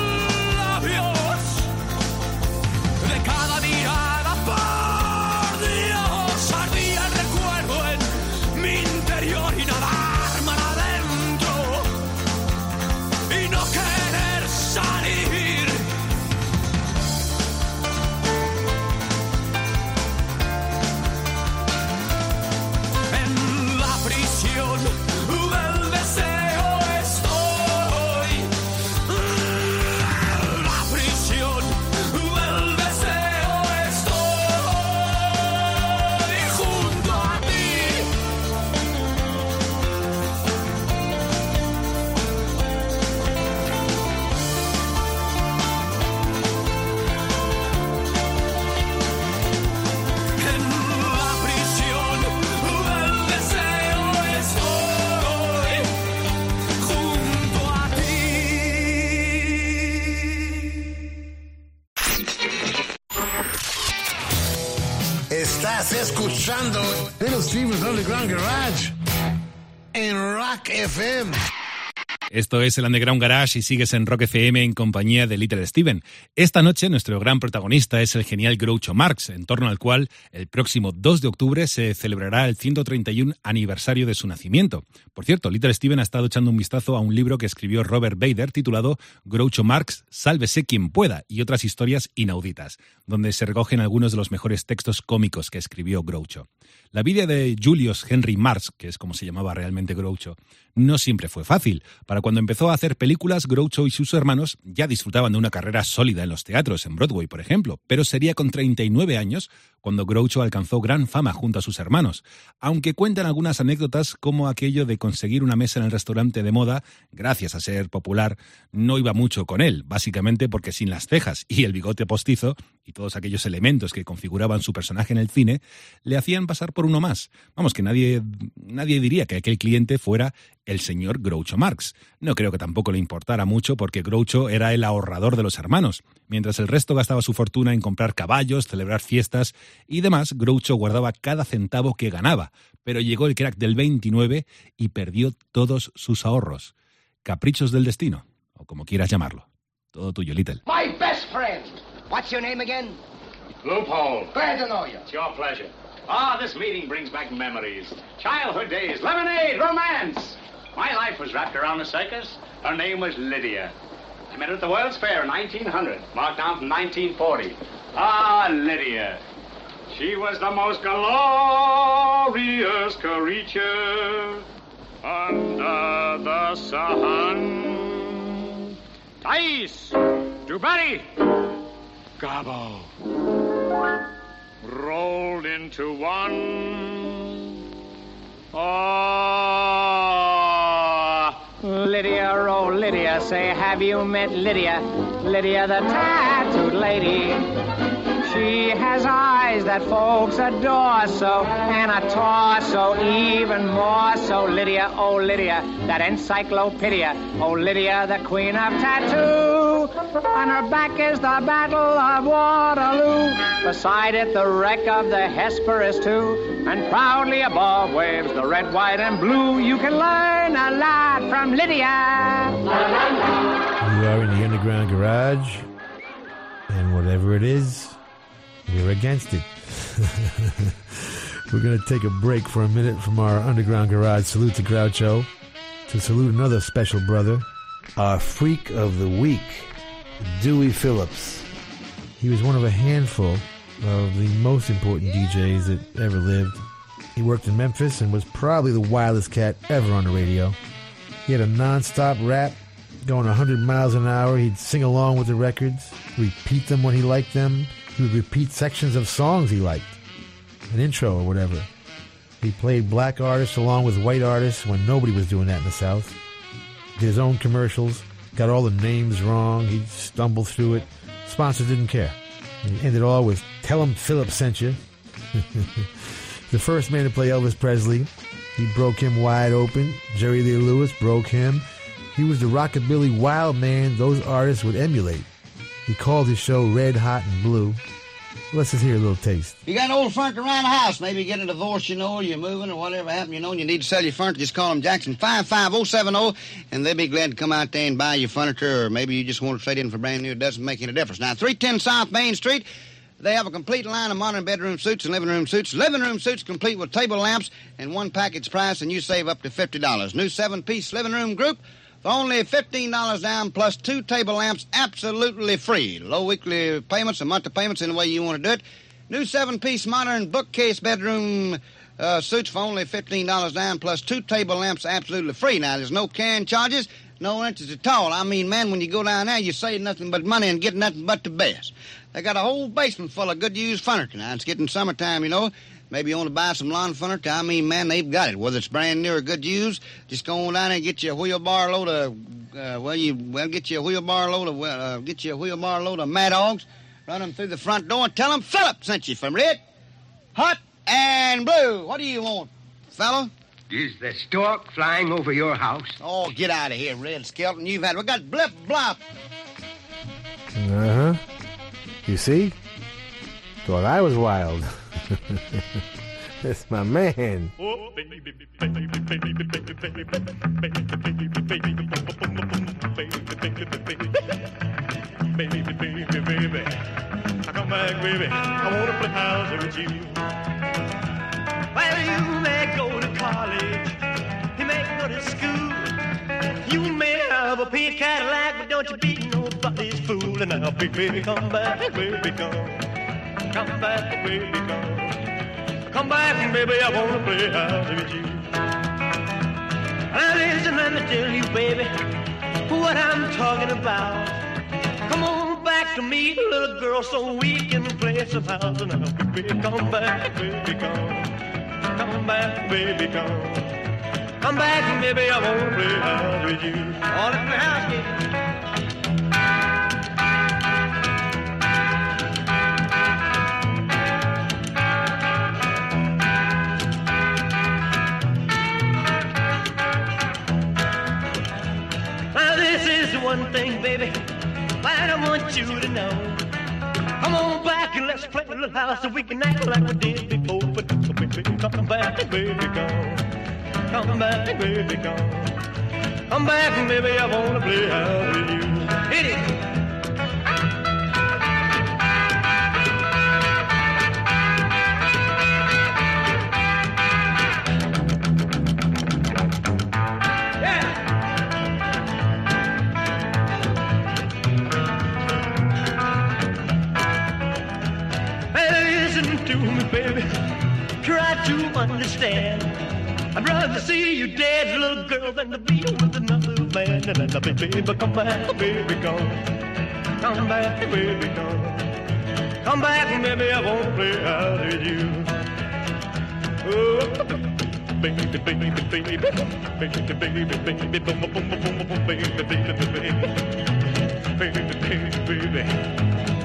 Underground Garage en Rock FM. Esto es el Underground Garage y sigues en Rock FM en compañía de Little Steven. Esta noche nuestro gran protagonista es el genial Groucho Marx, en torno al cual el próximo 2 de octubre se celebrará el 131 aniversario de su nacimiento. Por cierto, Little Steven ha estado echando un vistazo a un libro que escribió Robert Bader titulado Groucho Marx, Sálvese quien pueda y otras historias inauditas, donde se recogen algunos de los mejores textos cómicos que escribió Groucho. La vida de Julius Henry Marx, que es como se llamaba realmente Groucho, no siempre fue fácil. Para cuando empezó a hacer películas, Groucho y sus hermanos ya disfrutaban de una carrera sólida en los teatros, en Broadway, por ejemplo, pero sería con 39 años cuando Groucho alcanzó gran fama junto a sus hermanos, aunque cuentan algunas anécdotas como aquello de conseguir una mesa en el restaurante de moda, gracias a ser popular, no iba mucho con él, básicamente porque sin las cejas y el bigote postizo y todos aquellos elementos que configuraban su personaje en el cine le hacían pasar por uno más. Vamos, que nadie, nadie diría que aquel cliente fuera el señor Groucho Marx. No creo que tampoco le importara mucho porque Groucho era el ahorrador de los hermanos. Mientras el resto gastaba su fortuna en comprar caballos, celebrar fiestas y demás, Groucho guardaba cada centavo que ganaba. Pero llegó el crack del 29 y perdió todos sus ahorros. Caprichos del destino, o como quieras llamarlo. Todo tuyo, Little. My best friend. What's your name again? Loophole. Glad to know you. It's your pleasure. Ah, this meeting brings back memories. Childhood days, lemonade, romance. My life was wrapped around a circus. Her name was Lydia. I met her at the World's Fair in 1900, marked down from 1940. Ah, Lydia. She was the most glorious creature under the sun. Dice, Dubari, Garbo! rolled into one. Ah, Lydia, oh Lydia, say, have you met Lydia? Lydia, the tattooed lady. She has eyes that folks adore so, and a torso even more so. Lydia, oh Lydia, that encyclopedia. Oh Lydia, the queen of tattoo. On her back is the Battle of Waterloo. Beside it, the wreck of the Hesperus too. And proudly above waves the red, white, and blue. You can learn a lot from Lydia. You are in the underground garage, and whatever it is, you're against it. We're going to take a break for a minute from our underground garage salute to Groucho to salute another special brother, our freak of the week, Dewey Phillips. He was one of a handful of the most important DJs that ever lived. He worked in Memphis and was probably the wildest cat ever on the radio. He had a non-stop rap going 100 miles an hour. He'd sing along with the records, repeat them when he liked them. He would repeat sections of songs he liked, an intro or whatever. He played black artists along with white artists when nobody was doing that in the South. Did his own commercials, got all the names wrong. He'd stumble through it. Sponsors didn't care. He ended all with "Tell him Philip sent you." the first man to play Elvis Presley, he broke him wide open. Jerry Lee Lewis broke him. He was the rockabilly wild man those artists would emulate. He called his show Red Hot and Blue. Let's just hear a little taste. You got an old furniture around the house. Maybe you get a divorce, you know, or you're moving or whatever happened, you know, and you need to sell your furniture. Just call them Jackson 55070, and they'll be glad to come out there and buy your furniture, or maybe you just want to trade in for brand new. It doesn't make any difference. Now, 310 South Main Street, they have a complete line of modern bedroom suits and living room suits. Living room suits complete with table lamps and one package price, and you save up to $50. New seven piece living room group for only $15 down plus two table lamps absolutely free. Low weekly payments or monthly payments in the way you want to do it. New seven piece modern bookcase bedroom uh, suits for only $15 down plus two table lamps absolutely free. Now, there's no can charges, no interest at all. I mean, man, when you go down there, you save nothing but money and get nothing but the best. They got a whole basement full of good used furniture. Now, it's getting summertime, you know. Maybe you want to buy some lawn furniture. I mean, man, they've got it. Whether it's brand new or good used, just go on down there and get you a wheelbarrow load of, uh, well, you well get you a wheelbarrow load of, well, uh, get you a wheelbarrow load of mad dogs, run them through the front door, and tell them Philip sent you from Red, Hot, and Blue. What do you want, fella? Is the stork flying over your house? Oh, get out of here, Red Skelton. You've had we got blip blop. Uh huh. You see? Thought I was wild. That's my man. Baby, baby, baby. I come back, baby. I wanna play house with you. Well, you may go to college. You may go to school. You may have a pink Cadillac, but don't you be nobody's fool. And now, baby, come back, baby, come. Come back, baby, come. Come back, baby, I wanna play house with you. Now listen, let me tell you, baby, what I'm talking about. Come on back to me, little girl, so we can play some house. Now, baby, come back, baby, come. Come back, baby, come. Come back, baby, I wanna play house with you. All in the house, yeah. One thing, baby, that I want you to know. Come on back and let's play a little house so we can act like we did before. But so baby, come back baby, come. Come back baby, come. Come back baby, I wanna play house with you. Hit it. baby. Try to understand. I'd rather see you dead, little girl, than to be with another man. And I baby, come back, baby, come. Come back, baby, come. Come back, baby, I won't play out with you. Oh baby, baby, baby, baby, baby, baby, baby, baby, boom, boom, boom, boom, baby, baby, baby, baby, baby, baby,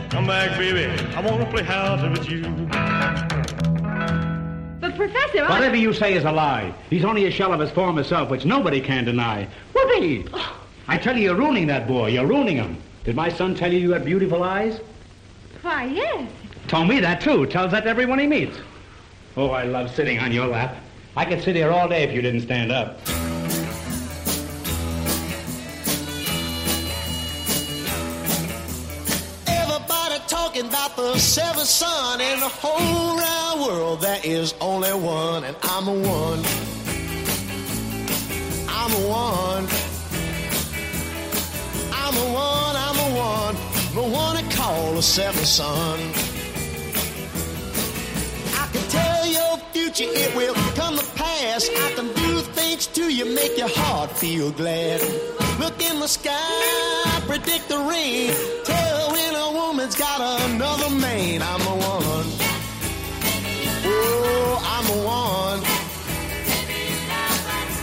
come back, baby. I wanna play house with you. But, Professor, I... Whatever you say is a lie. He's only a shell of his former self, which nobody can deny. Whoopee! Oh. I tell you, you're ruining that boy. You're ruining him. Did my son tell you you had beautiful eyes? Why, yes. Told me that, too. Tells that to everyone he meets. Oh, I love sitting on your lap. I could sit here all day if you didn't stand up. The seventh son in the whole round world. There is only one, and I'm the one. I'm the one. I'm the one, I'm the one. The one they call the seventh son. I can tell your future, it will come to pass. I can do things to you, make your heart feel glad. Look in the sky, predict the rain. Tell when a woman's got another man. I'm the one. Oh, I'm the one.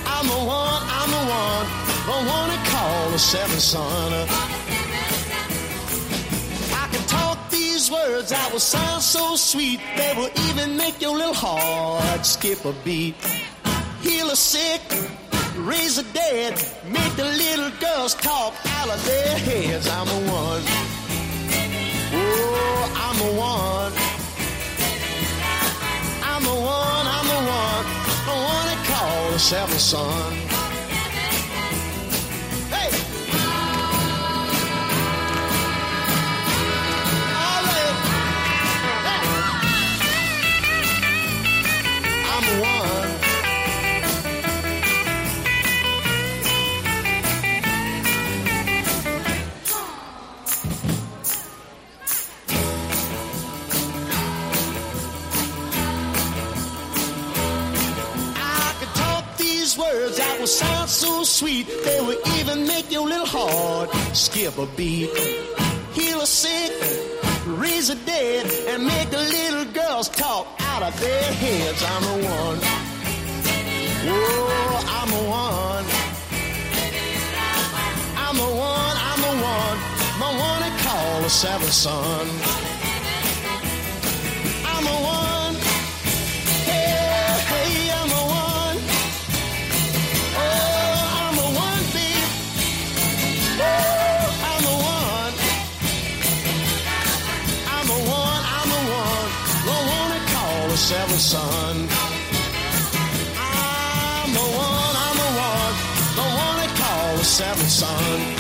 I'm the one, I'm the one. The one they call the seventh son. I can talk these words that will sound so sweet. They will even make your little heart skip a beat. Heal the sick, raise the dead, make the little girls talk out of their heads. I'm the one. Oh, I'm the one. I'm the one, I'm the one. One they call the seventh son. Skip a beat. Heal the sick, raise the dead, and make the little girls talk out of their heads. I'm the one. Oh, I'm the one. I'm the one, I'm the one. The one they call the seventh son. Seventh son.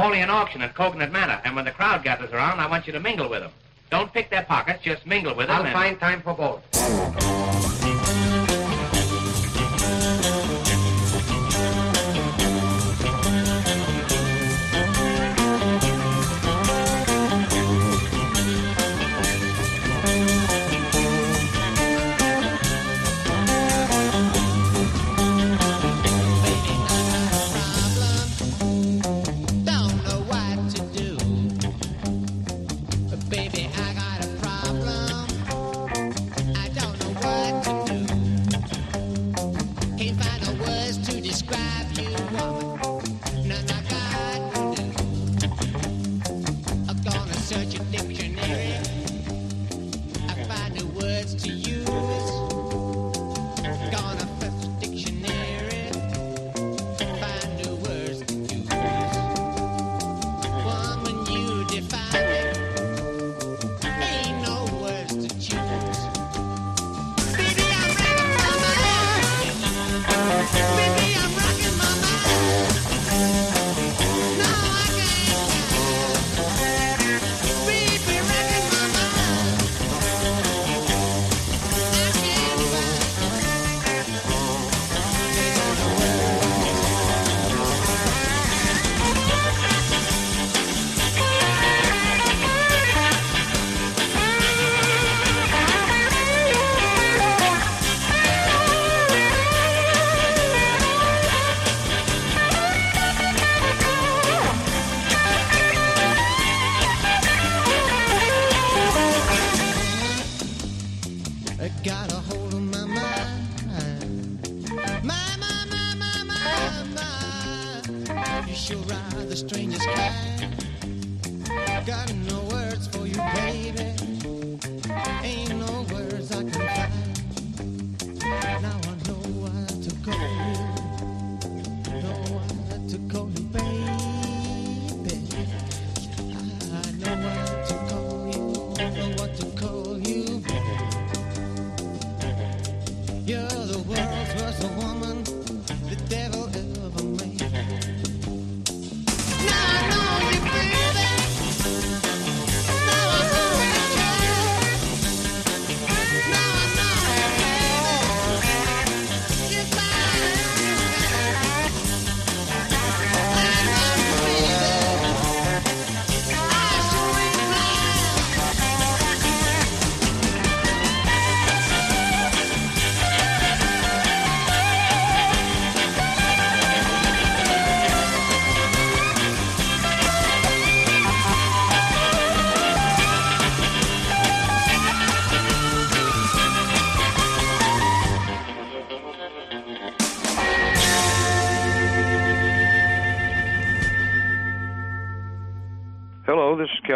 Holding an auction at Coconut Manor, and when the crowd gathers around, I want you to mingle with them. Don't pick their pockets, just mingle with them. I'll and- find time for both.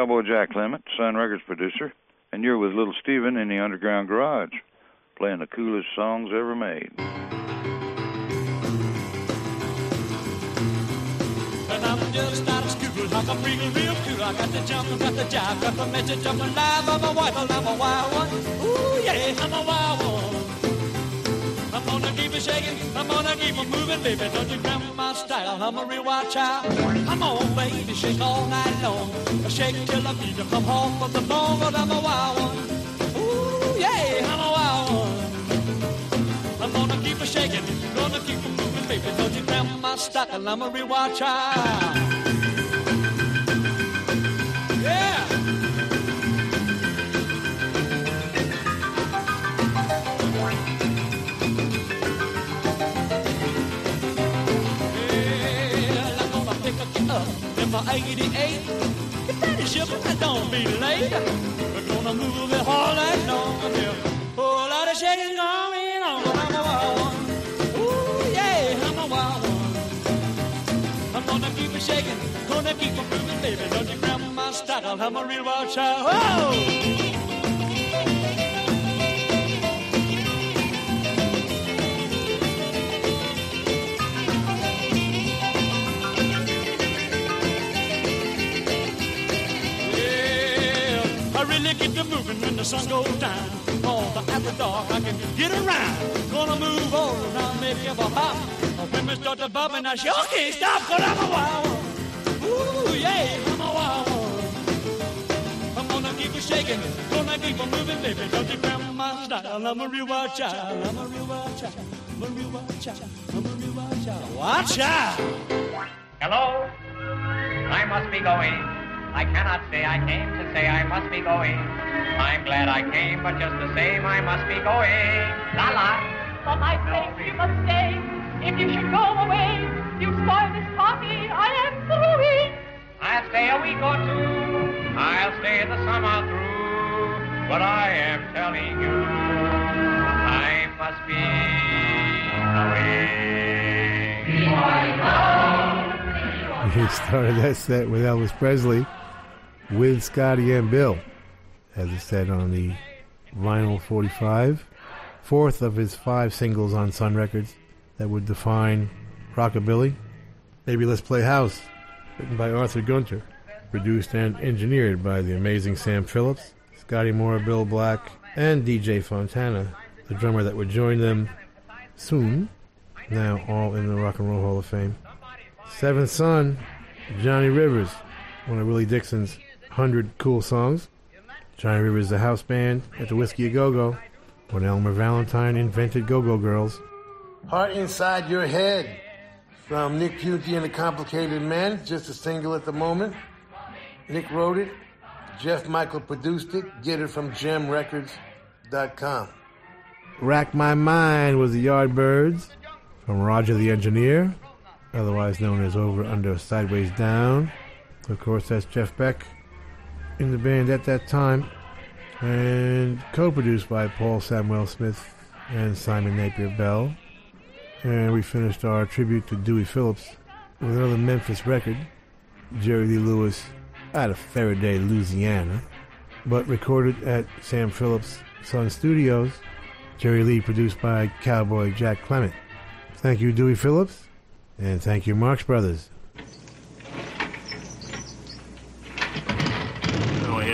Cowboy Jack Clement, Sun Records producer, and you're with Little Steven in the Underground Garage, playing the coolest songs ever made. And I'm just out of school, like I'm real, real cool. I got the jump, got the jive, got the message jumping live. I'm a wild, I'm a wild one. Ooh, yeah, I'm a wild one. I'm gonna keep it shaking, I'm gonna keep it moving, baby. Don't you grab my style, I'm a real wild child. Come on, baby, shake all night long. Shake till I feel you come home from the bone, but I'm a wild one. Ooh, yeah, I'm a wild one. I'm gonna keep it shaking, gonna keep it moving, baby. Don't you grab my style, I'm a real wild child. Yeah. My 88. If that is you, but don't be late. We're gonna move it all night long. Yeah. Oh, Whole lot of shaking going on. I'm a wild one. Ooh, yeah, I'm a wild one. I'm gonna keep it shaking, gonna keep it moving, baby. Don't you grab my style, I'm a real wild child. Whoa! I really get to moving when the sun goes down. All the after dark, I can get around. Gonna move all around, maybe a hop. When we start to bump and I sure can't stop, cause I'm a wild one. Ooh, yeah, I'm a wild one. I'm gonna keep it shaking, gonna keep on moving, baby. Don't you my style. I'm a real wild child. I'm a real wild child. I'm a real wild child. I'm a real wild child. Watch out! Hello? I must be going. I cannot say I came to say I must be going. I'm glad I came, but just the same I must be going. La la. For my sake, you must stay. If you should go away, you spoil this party. I am through. I'll stay a week or two. I'll stay in the summer through. But I am telling you, I must be going. He started that set with Elvis Presley, with Scotty and Bill, as it said on the vinyl 45, fourth of his five singles on Sun Records that would define rockabilly. Maybe Let's Play House, written by Arthur Gunter, produced and engineered by the amazing Sam Phillips, Scotty Moore, Bill Black, and DJ Fontana, the drummer that would join them soon, now all in the Rock and Roll Hall of Fame. Seventh Son, Johnny Rivers, one of Willie Dixon's 100 cool songs. Johnny Rivers, the house band at the Whisky A Go Go, when Elmer Valentine invented Go Go Girls. Heart Inside Your Head from Nick Piunti and the Complicated Men, just a single at the moment. Nick wrote it, Jeff Michael produced it. Get it from jemrecords.com. Rack My Mind was the Yardbirds from Roger the Engineer, otherwise known as Over, Under, Sideways, Down. Of course, that's Jeff Beck in the band at that time, and co produced by Paul Samwell-Smith and Simon Napier Bell. And we finished our tribute to Dewey Phillips with another Memphis record, Jerry Lee Lewis out of Ferriday, Louisiana, but recorded at Sam Phillips' Sun Studios. Jerry Lee produced by Cowboy Jack Clement. Thank you, Dewey Phillips, and thank you, Marx Brothers. Now I have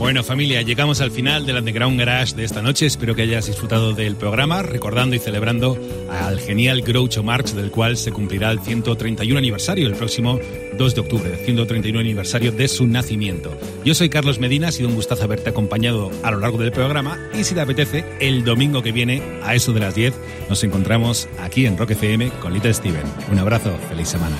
Bueno familia, llegamos al final del Underground Garage de esta noche. Espero que hayas disfrutado del programa, recordando y celebrando al genial Groucho Marx, del cual se cumplirá el 131 aniversario el próximo 2 de octubre, el 131 aniversario de su nacimiento. Yo soy Carlos Medina, ha sido un gustazo haberte acompañado a lo largo del programa y si te apetece, el domingo que viene, a eso de las 10, nos encontramos aquí en Rock FM con Little Steven. Un abrazo, feliz semana.